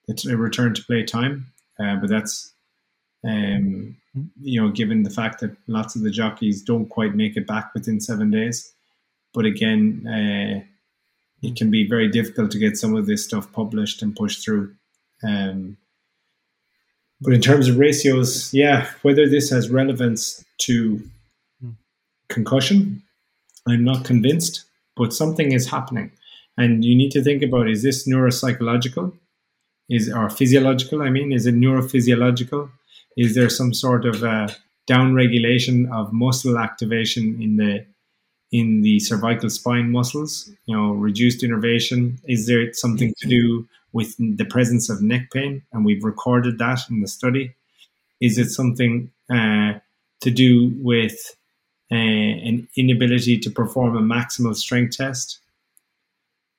the return to play time, uh, but that's um, you know given the fact that lots of the jockeys don't quite make it back within seven days. But again, uh, it can be very difficult to get some of this stuff published and pushed through. Um, but in terms of ratios, yeah, whether this has relevance to concussion, I'm not convinced, but something is happening. And you need to think about is this neuropsychological? Is or physiological, I mean, is it neurophysiological? Is there some sort of uh, down regulation of muscle activation in the in the cervical spine muscles, you know, reduced innervation? Is there something to do with the presence of neck pain? And we've recorded that in the study. Is it something uh, to do with uh, an inability to perform a maximal strength test?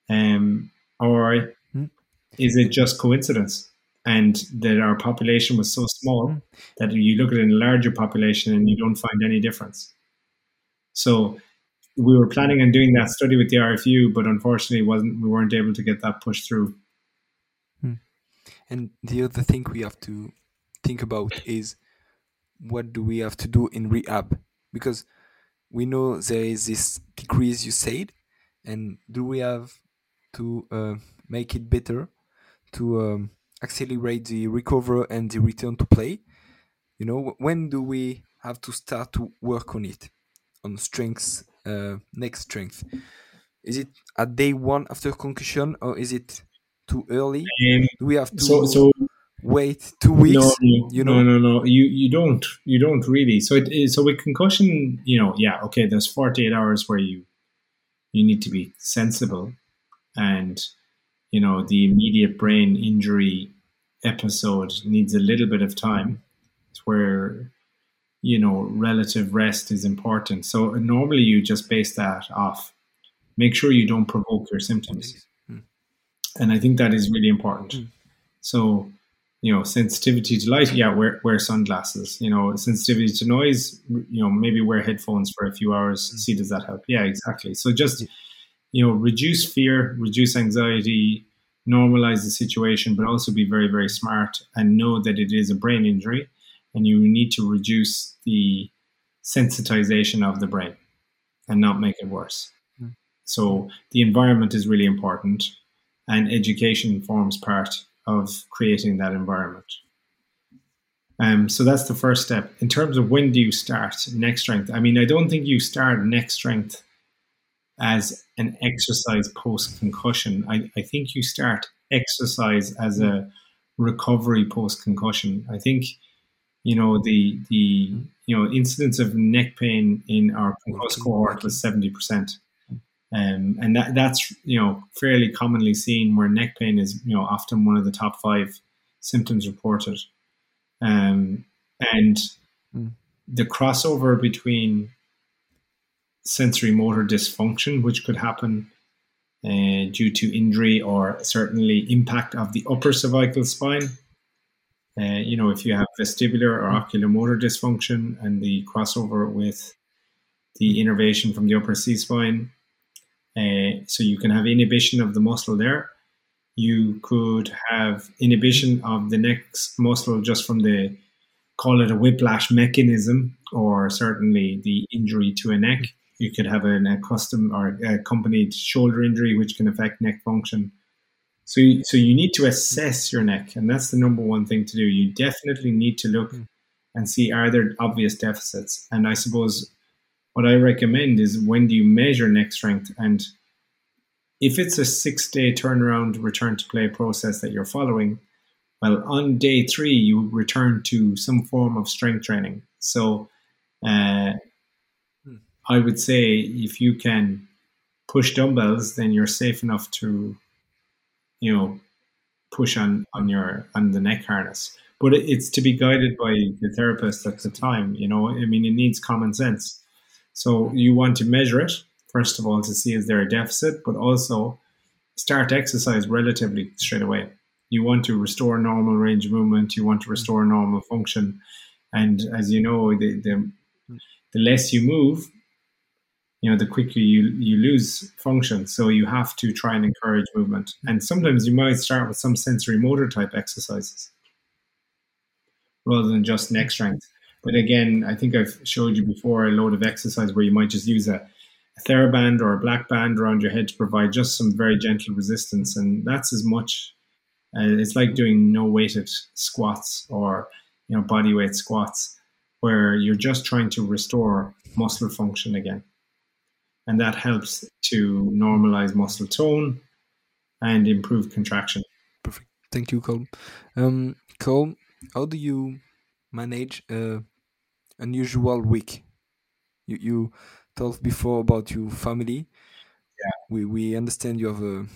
Um, or hmm. is it just coincidence? And that our population was so small hmm. that you look at a larger population and you don't find any difference. So we were planning on doing that study with the RFU, but unfortunately, wasn't we weren't able to get that pushed through. Hmm. And the other thing we have to think about is what do we have to do in rehab? Because we know there is this decrease you said, and do we have to uh, make it better to um, accelerate the recovery and the return to play? You know, when do we have to start to work on it, on strengths uh, neck strength? Is it at day one after concussion, or is it too early? Um, Do we have to so, so wait two weeks? No, you know? no, no, no. You you don't you don't really. So it so with concussion, you know, yeah, okay. There's 48 hours where you you need to be sensible, and you know the immediate brain injury episode needs a little bit of time. It's where you know, relative rest is important. So normally you just base that off. Make sure you don't provoke your symptoms. Mm. And I think that is really important. Mm. So, you know, sensitivity to light, yeah, wear, wear sunglasses. You know, sensitivity to noise, you know, maybe wear headphones for a few hours. Mm. See, does that help? Yeah, exactly. So just, you know, reduce fear, reduce anxiety, normalize the situation, but also be very, very smart and know that it is a brain injury and you need to reduce the sensitization of the brain and not make it worse. Mm. So the environment is really important, and education forms part of creating that environment. Um, so that's the first step. In terms of when do you start neck strength? I mean, I don't think you start neck strength as an exercise post concussion. I, I think you start exercise as a recovery post concussion. I think you know the the you know incidence of neck pain in our concussed cohort was seventy percent, um, and that that's you know fairly commonly seen where neck pain is you know often one of the top five symptoms reported, um, and mm. the crossover between sensory motor dysfunction, which could happen uh, due to injury or certainly impact of the upper cervical spine uh, you know, if you have vestibular or oculomotor dysfunction and the crossover with the innervation from the upper C spine, uh, so you can have inhibition of the muscle there. You could have inhibition of the next muscle just from the call it a whiplash mechanism, or certainly the injury to a neck. You could have an, a custom or accompanied shoulder injury, which can affect neck function. So, you, so you need to assess your neck, and that's the number one thing to do. You definitely need to look mm. and see are there obvious deficits. And I suppose what I recommend is when do you measure neck strength, and if it's a six-day turnaround return to play process that you're following, well, on day three you return to some form of strength training. So, uh. I would say if you can push dumbbells, then you're safe enough to you know push on on your on the neck harness. But it's to be guided by the therapist at the time you know? I mean it needs common sense. So you want to measure it first of all to see is there a deficit but also start exercise relatively straight away. You want to restore normal range of movement you want to mm-hmm. restore normal function. And as you know, the, the, the less you move, you know, the quicker you, you lose function. So you have to try and encourage movement. And sometimes you might start with some sensory motor type exercises rather than just neck strength. But again, I think I've showed you before a load of exercise where you might just use a, a TheraBand or a black band around your head to provide just some very gentle resistance. And that's as much, uh, it's like doing no weighted squats or, you know, body weight squats where you're just trying to restore muscle function again. And that helps to normalize muscle tone and improve contraction. Perfect. Thank you, Cole. Um, Colm, how do you manage a unusual week? You you told before about your family. Yeah. We we understand you have a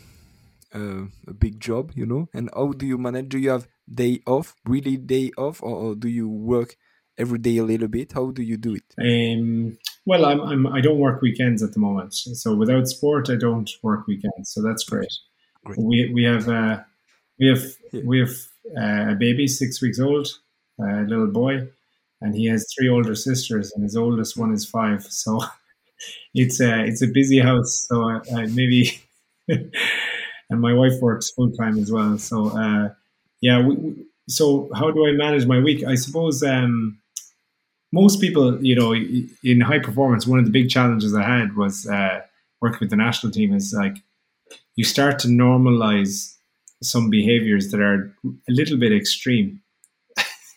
a, a big job, you know. And how do you manage? Do you have day off, really day off, or, or do you work every day a little bit? How do you do it? Um, well, I'm, I'm I don't work weekends at the moment. So without sport, I don't work weekends. So that's great. Great. We we have uh, we have we have uh, a baby, six weeks old, a little boy, and he has three older sisters, and his oldest one is five. So [LAUGHS] it's a it's a busy house. So uh, uh, maybe, [LAUGHS] and my wife works full time as well. So uh, yeah, we, we- so how do I manage my week? I suppose um, most people, you know, in high performance, one of the big challenges I had was uh, working with the national team. Is like you start to normalize some behaviors that are a little bit extreme.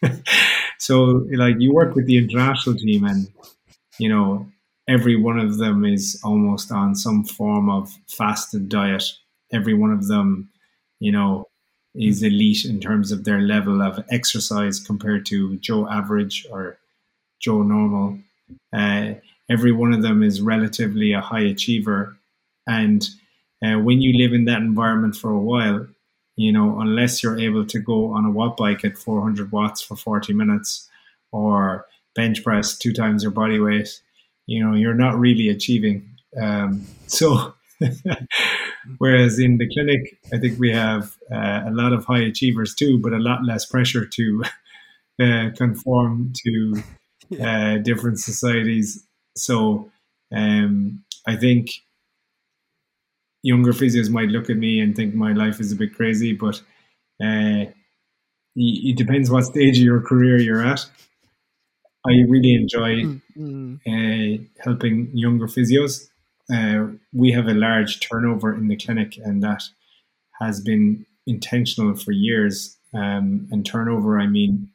[LAUGHS] so, like, you work with the international team, and you know, every one of them is almost on some form of fasted diet. Every one of them, you know, is elite in terms of their level of exercise compared to Joe average or Joe normal. Uh, every one of them is relatively a high achiever. And uh, when you live in that environment for a while, you know, unless you're able to go on a watt bike at 400 watts for 40 minutes or bench press two times your body weight, you know, you're not really achieving. Um, [LAUGHS] so, whereas in the clinic, I think we have uh, a lot of high achievers too, but a lot less pressure to [LAUGHS] uh, conform to uh, different societies. So, um, I think younger physios might look at me and think my life is a bit crazy, but uh, it depends what stage of your career you're at. I really enjoy Mm, uh, helping younger physios. Uh, we have a large turnover in the clinic, and that has been intentional for years. Um, and turnover, I mean,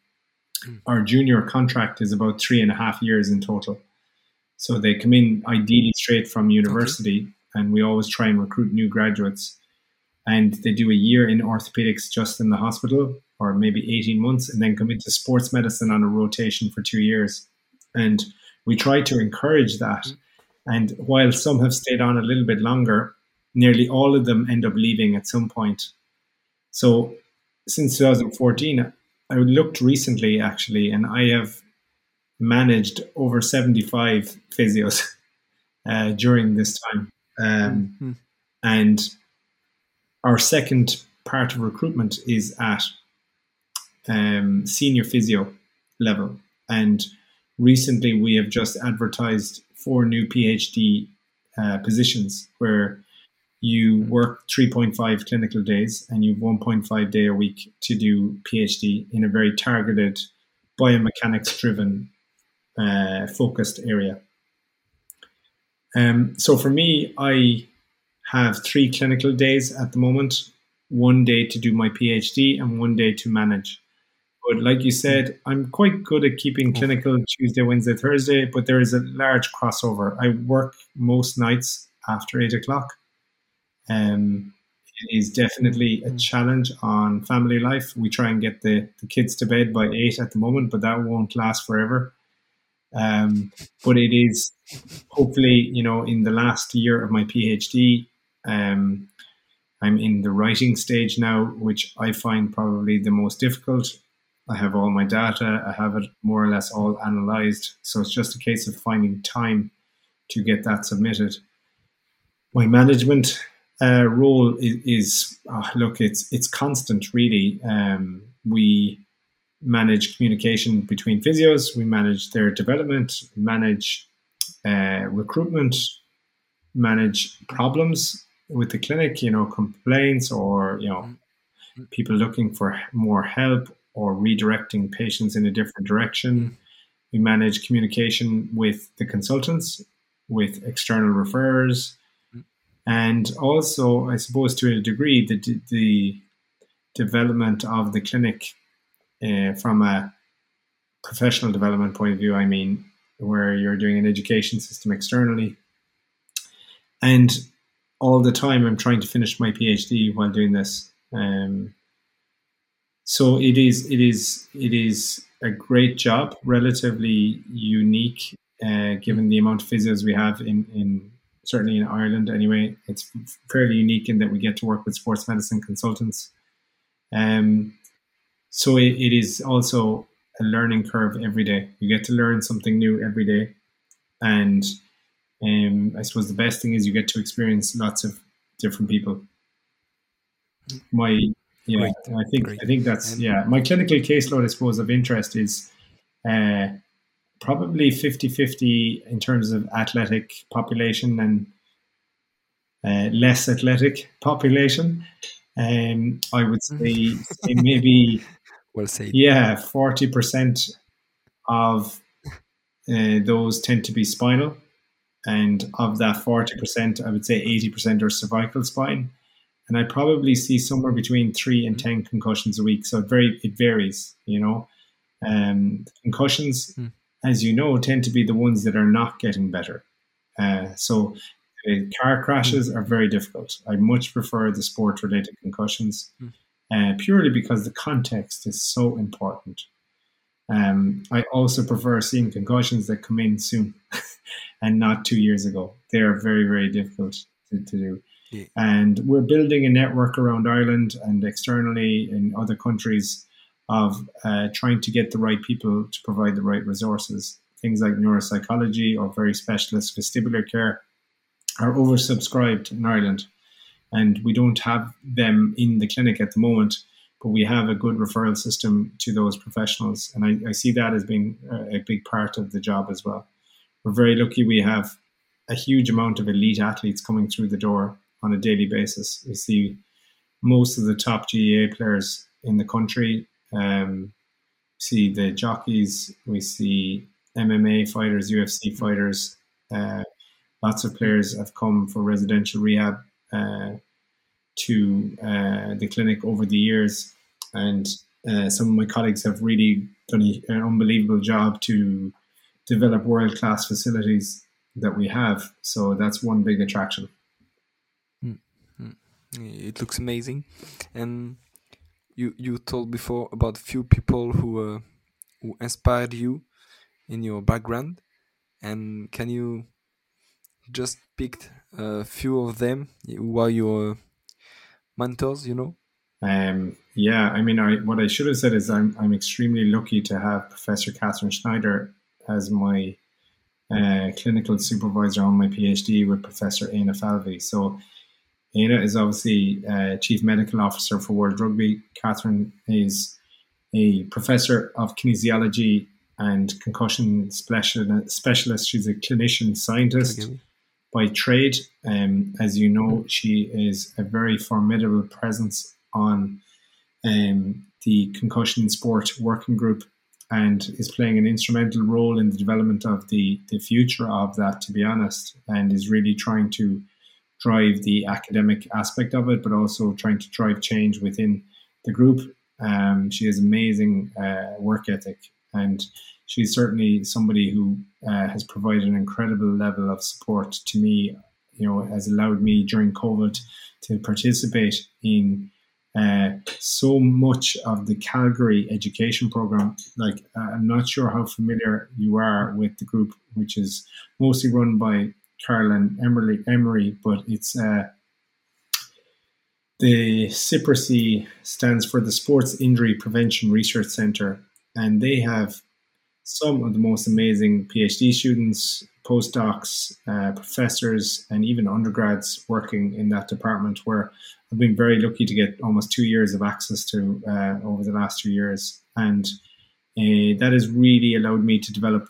our junior contract is about three and a half years in total. So they come in ideally straight from university, and we always try and recruit new graduates. And they do a year in orthopedics just in the hospital, or maybe 18 months, and then come into sports medicine on a rotation for two years. And we try to encourage that. And while some have stayed on a little bit longer, nearly all of them end up leaving at some point. So since 2014, I looked recently actually, and I have managed over 75 physios [LAUGHS] uh, during this time. Um, mm, and our second part of recruitment is at um, senior physio level. And recently we have just advertised four new PhD uh, positions where you work 3.5 clinical days and you have 1.5 day a week to do PhD in a very targeted biomechanics driven uh, focused area. Um, so for me, I have three clinical days at the moment one day to do my PhD and one day to manage. But like you said, I'm quite good at keeping clinical Tuesday, Wednesday, Thursday, but there is a large crossover. I work most nights after eight o'clock. Um, it is definitely a challenge on family life. We try and get the, the kids to bed by eight at the moment, but that won't last forever. Um, but it is hopefully, you know, in the last year of my PhD, um, I'm in the writing stage now, which I find probably the most difficult. I have all my data, I have it more or less all analyzed. So it's just a case of finding time to get that submitted. My management uh, role is, is uh, look, it's it's constant really. Um, we manage communication between physios, we manage their development, manage uh, recruitment, manage problems with the clinic, you know, complaints or, you know, mm-hmm. people looking for more help or redirecting patients in a different direction. Mm-hmm. We manage communication with the consultants, with external referrers. And also, I suppose, to a degree, the, the development of the clinic uh, from a professional development point of view, I mean, where you're doing an education system externally. And all the time, I'm trying to finish my PhD while doing this. Um, so it is, it is, it is a great job, relatively unique, uh, given the amount of physios we have in, in certainly in Ireland. Anyway, it's fairly unique in that we get to work with sports medicine consultants. Um, so it, it is also a learning curve every day. You get to learn something new every day, and um, I suppose the best thing is you get to experience lots of different people. My yeah, Great. I think Great. I think that's yeah. My clinical caseload, I suppose, of interest is uh, probably 50-50 in terms of athletic population and uh, less athletic population. Um, I would say, say maybe [LAUGHS] well said. Yeah, forty percent of uh, those tend to be spinal, and of that forty percent, I would say eighty percent are cervical spine, and I probably see somewhere between three and ten concussions a week. So it very it varies, you know. Um, concussions, mm. As you know, tend to be the ones that are not getting better. Uh, so uh, car crashes mm. are very difficult. I much prefer the sport related concussions. Mm uh, purely because the context is so important. Um, I also prefer seeing concussions that come in soon [LAUGHS] and not two years ago. They are very, very difficult to, to do. Yeah. And we're building a network around Ireland and externally in other countries of uh, trying to get the right people to provide the right resources. Things like neuropsychology or very specialist vestibular care are oversubscribed in Ireland and we don't have them in the clinic at the moment but we have a good referral system to those professionals and i, I see that as being a, a, big part of the job as well we're very lucky we have a huge amount of elite athletes coming through the door on a daily basis we see most of the top GAA players in the country um, see the jockeys we see MMA fighters UFC fighters uh, lots of players have come for residential rehab uh, to uh, the clinic over the years, and uh, some of my colleagues have really done an unbelievable job to develop world class facilities that we have. So that's one big attraction. Mm-hmm. It looks amazing, and you you told before about few people who uh, who inspired you in your background, and can you just pick a few of them who are your mentors, you know? Um, yeah, I mean, I, what I should have said is I'm, I'm extremely lucky to have Professor Kathryn Schneider as my uh, clinical supervisor on my PhD with Professor Éanna Falvey. So Éanna is obviously uh, Chief Medical Officer for World Rugby. Kathryn is a professor of kinesiology and concussion specialist. She's a clinician scientist by trade. Um, as you know, she is a very formidable presence on um, the concussion sport working group and is playing an instrumental role in the development of the, the future of that, to be honest, and is really trying to drive the academic aspect of it, but also trying to drive change within the group. Um, she has amazing uh, work ethic and she's certainly somebody who uh, has provided an incredible level of support to me. You know, has allowed me during COVID to participate in uh, so much of the Calgary education program. Like, uh, I'm not sure how familiar you are with the group, which is mostly run by Carolyn Emery, Emery but it's uh, the SIPRC stands for the Sports Injury Prevention Research Center, and they have some of the most amazing PhD students, postdocs, uh, professors, and even undergrads working in that department. Where I've been very lucky to get almost two years of access to uh, over the last two years, and Uh, that has really allowed me to develop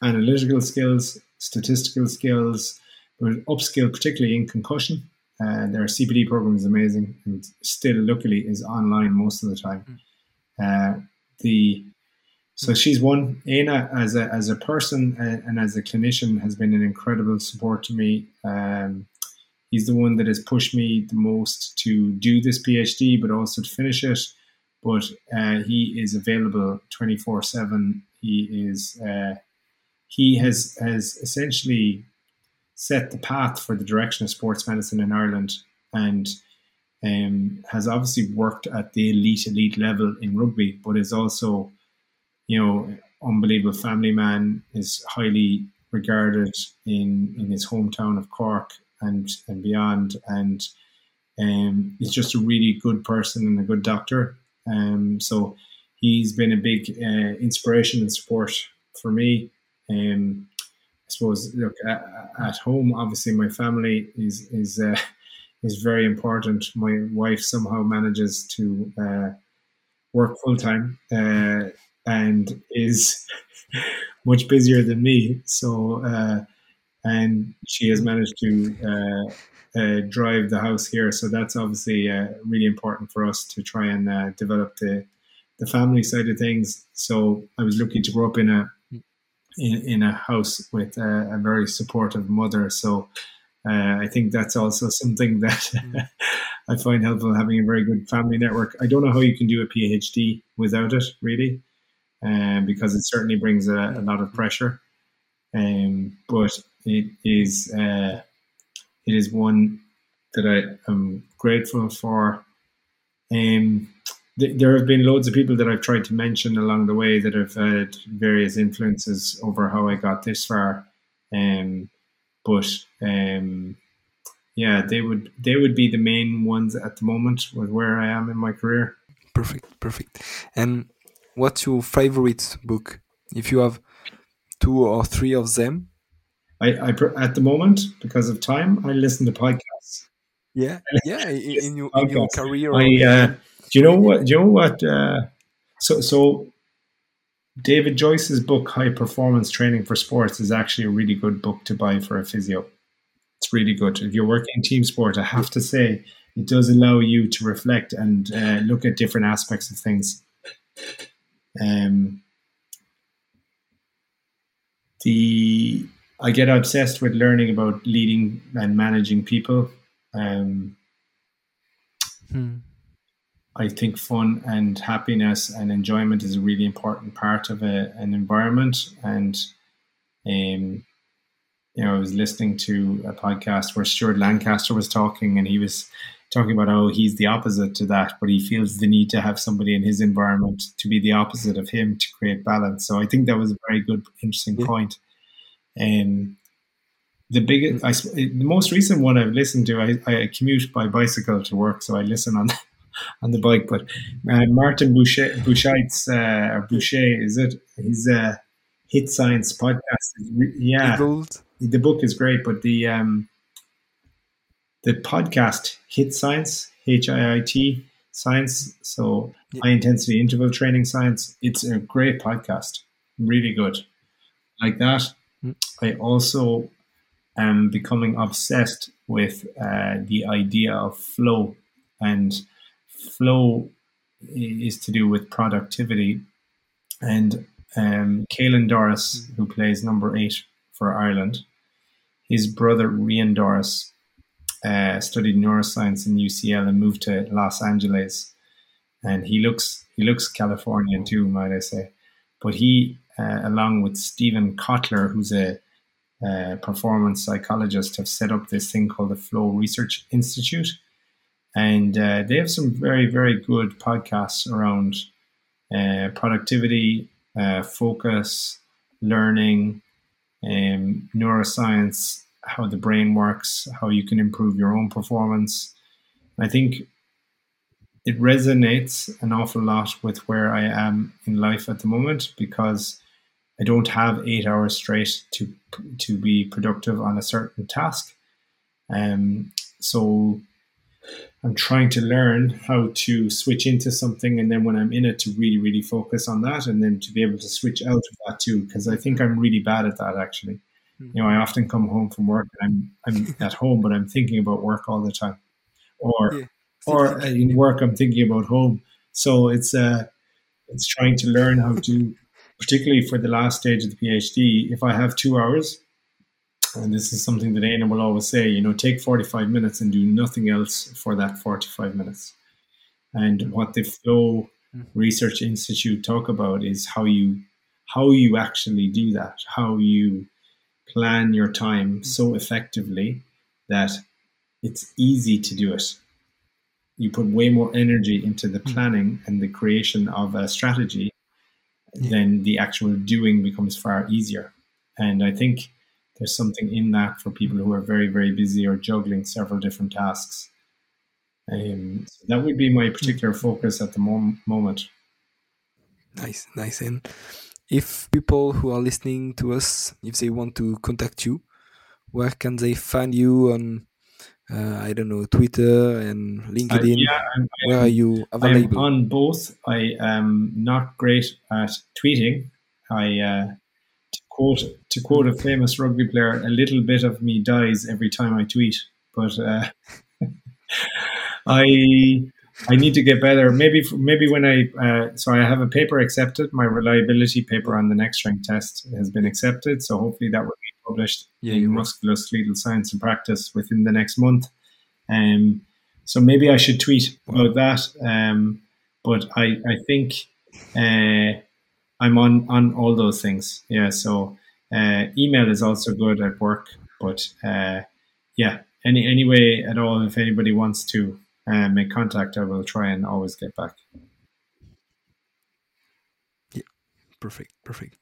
analytical skills, statistical skills, but upskill particularly in concussion. Uh, their CPD program is amazing and still, luckily, is online most of the time. Mm. Uh, the so she's one. Éanna, as a as a person and, and, as a clinician, has been an incredible support to me. Um, he's the one that has pushed me the most to do this PhD, but also to finish it. But uh, he is available twenty four seven. He is uh, he has has essentially set the path for the direction of sports medicine in Ireland, and um, has obviously worked at the elite elite level in rugby, but is also you know, unbelievable family man, is highly regarded in in his hometown of Cork and and beyond, and um, he's just a really good person and a good doctor. Um, so he's been a big uh, inspiration and support for me. Um, I suppose, look at, at home. Obviously, my family is is uh, [LAUGHS] is very important. My wife somehow manages to uh, work full time. Uh, and is [LAUGHS] much busier than me. So, uh, and she has managed to uh, uh, drive the house here. So that's obviously uh, really important for us to try and uh, develop the the family side of things. So I was lucky to grow up in a in, in a house with a, a very supportive mother. So uh, I think that's also [LAUGHS] something that mm. [LAUGHS] I find helpful having a very good family network. I don't know how you can do a PhD without it, really um, because it certainly brings a, a lot of pressure. Um, but it is uh, it is one that I am grateful for. Um, th- there have been loads of people that I've tried to mention along the way that have had various influences over how I got this far. Um, but um, yeah, they would they would be the main ones at the moment with where I am in my career. Perfect, perfect. And what's your favorite book? If you have two or three of them. I, I at the moment because of time, I listen to podcasts. Yeah, yeah. In, in, your, in your career, I, uh, do you know what? Do you know what? Uh, so, so David Joyce's book, High Performance Training for Sports, is actually a really good book to buy for a physio. It's really good. If you're working in team sport, I have to say it does allow you to reflect and uh, look at different aspects of things. Um, the I get obsessed with learning about leading and managing people. Um, hmm. I think fun and happiness and enjoyment is a really important part of a, an environment. And um, you know, I was listening to a podcast where Stuart Lancaster was talking, and he was talking about how he's the opposite to that, but he feels the need to have somebody in his environment to be the opposite of him to create balance. So I think that was a very good, interesting yeah. point. Um, the biggest, I, the most recent one I've listened to, I, I commute by bicycle to work, so I listen on on the bike. But uh, Martin Boucher, Buchheit's, uh, Boucher, is it? His uh, HIIT Science podcast. yeah, the book is great, but the um, the podcast HIIT Science, H I I T Science, so yeah. high intensity interval training science. It's a great podcast, really good. Like that, mm. I also am becoming obsessed with uh, the idea of flow, and flow is to do with productivity. And um, Caelan Doris, mm. who plays number eight for Ireland, his brother Rian Doris uh, studied neuroscience in UCL and moved to Los Angeles. And he looks he looks Californian too, might I say. But he, uh, along with Steven Kotler, who's a uh, performance psychologist, have set up this thing called the Flow Research Institute, and uh, they have some very very good podcasts around uh, productivity, uh, focus, learning, um, neuroscience, how the brain works, how you can improve your own performance. I think it resonates an awful lot with where I am in life at the moment because I don't have eight hours straight to to be productive on a certain task. Um, so I'm trying to learn how to switch into something, and then when I'm in it, to really, really focus on that, and then to be able to switch out of that too. Because I think I'm really bad at that. Actually, mm-hmm. you know, I often come home from work and I'm I'm [LAUGHS] at home, but I'm thinking about work all the time, or yeah. or [LAUGHS] in work I'm thinking about home. So it's uh, it's trying to learn how to, particularly for the last stage of the PhD. If I have two hours, and this is something that Éanna will always say, you know, take 45 minutes and do nothing else for that 45 minutes. And what the Flow hmm. Research Institute talk about is how you how you actually do that, how you plan your time hmm. so effectively that it's easy to do it. You put way more energy into the hmm. planning and the creation of a strategy yeah. than the actual doing becomes far easier. And I think there's something in that for people who are very, very busy or juggling several different tasks. Um, so that would be my particular focus at the mom- moment. Nice, nice. And if people who are listening to us, if they want to contact you, where can they find you on, uh, I don't know, Twitter and LinkedIn? Uh, yeah, I'm, where I'm, are you available? I'm on both. I am not great at tweeting. I uh, quote to quote a famous rugby player, a little bit of me dies every time I tweet. But uh, [LAUGHS] I I need to get better. Maybe maybe when I uh, so I have a paper accepted. My reliability paper on the neck strength test has been accepted. So hopefully that will be published yeah, in musculoskeletal science and practice within the next month. Um, so maybe I should tweet about that. Um, but I I think. Uh, I'm on on all those things. Yeah. So uh, email is also good at work, but uh, yeah, any any way at all. If anybody wants to uh, make contact, I will try and always get back. Yeah, perfect, perfect.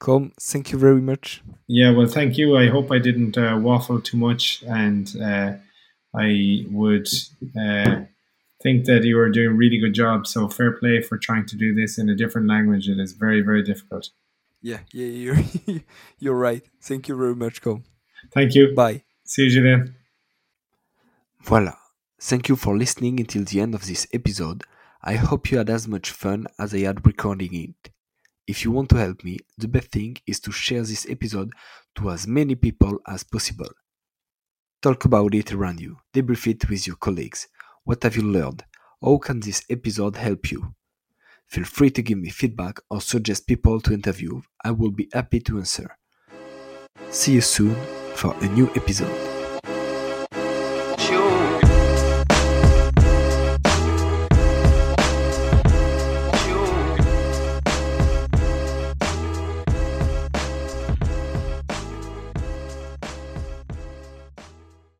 Colm, thank you very much. Yeah, well, thank you. I hope I didn't uh, waffle too much, and uh, I would uh, think that you are doing a really good job. So fair play for trying to do this in a different language. It is very, very difficult. Yeah, yeah, you're [LAUGHS] you're right. Thank you very much, Colm. Thank you. Bye. See you, Julien. Voila. Thank you for listening until the end of this episode. I hope you had as much fun as I had recording it. If you want to help me, the best thing is to share this episode to as many people as possible. Talk about it around you, debrief it with your colleagues, what have you learned? How can this episode help you? Feel free to give me feedback or suggest people to interview. I will be happy to answer. See you soon for a new episode.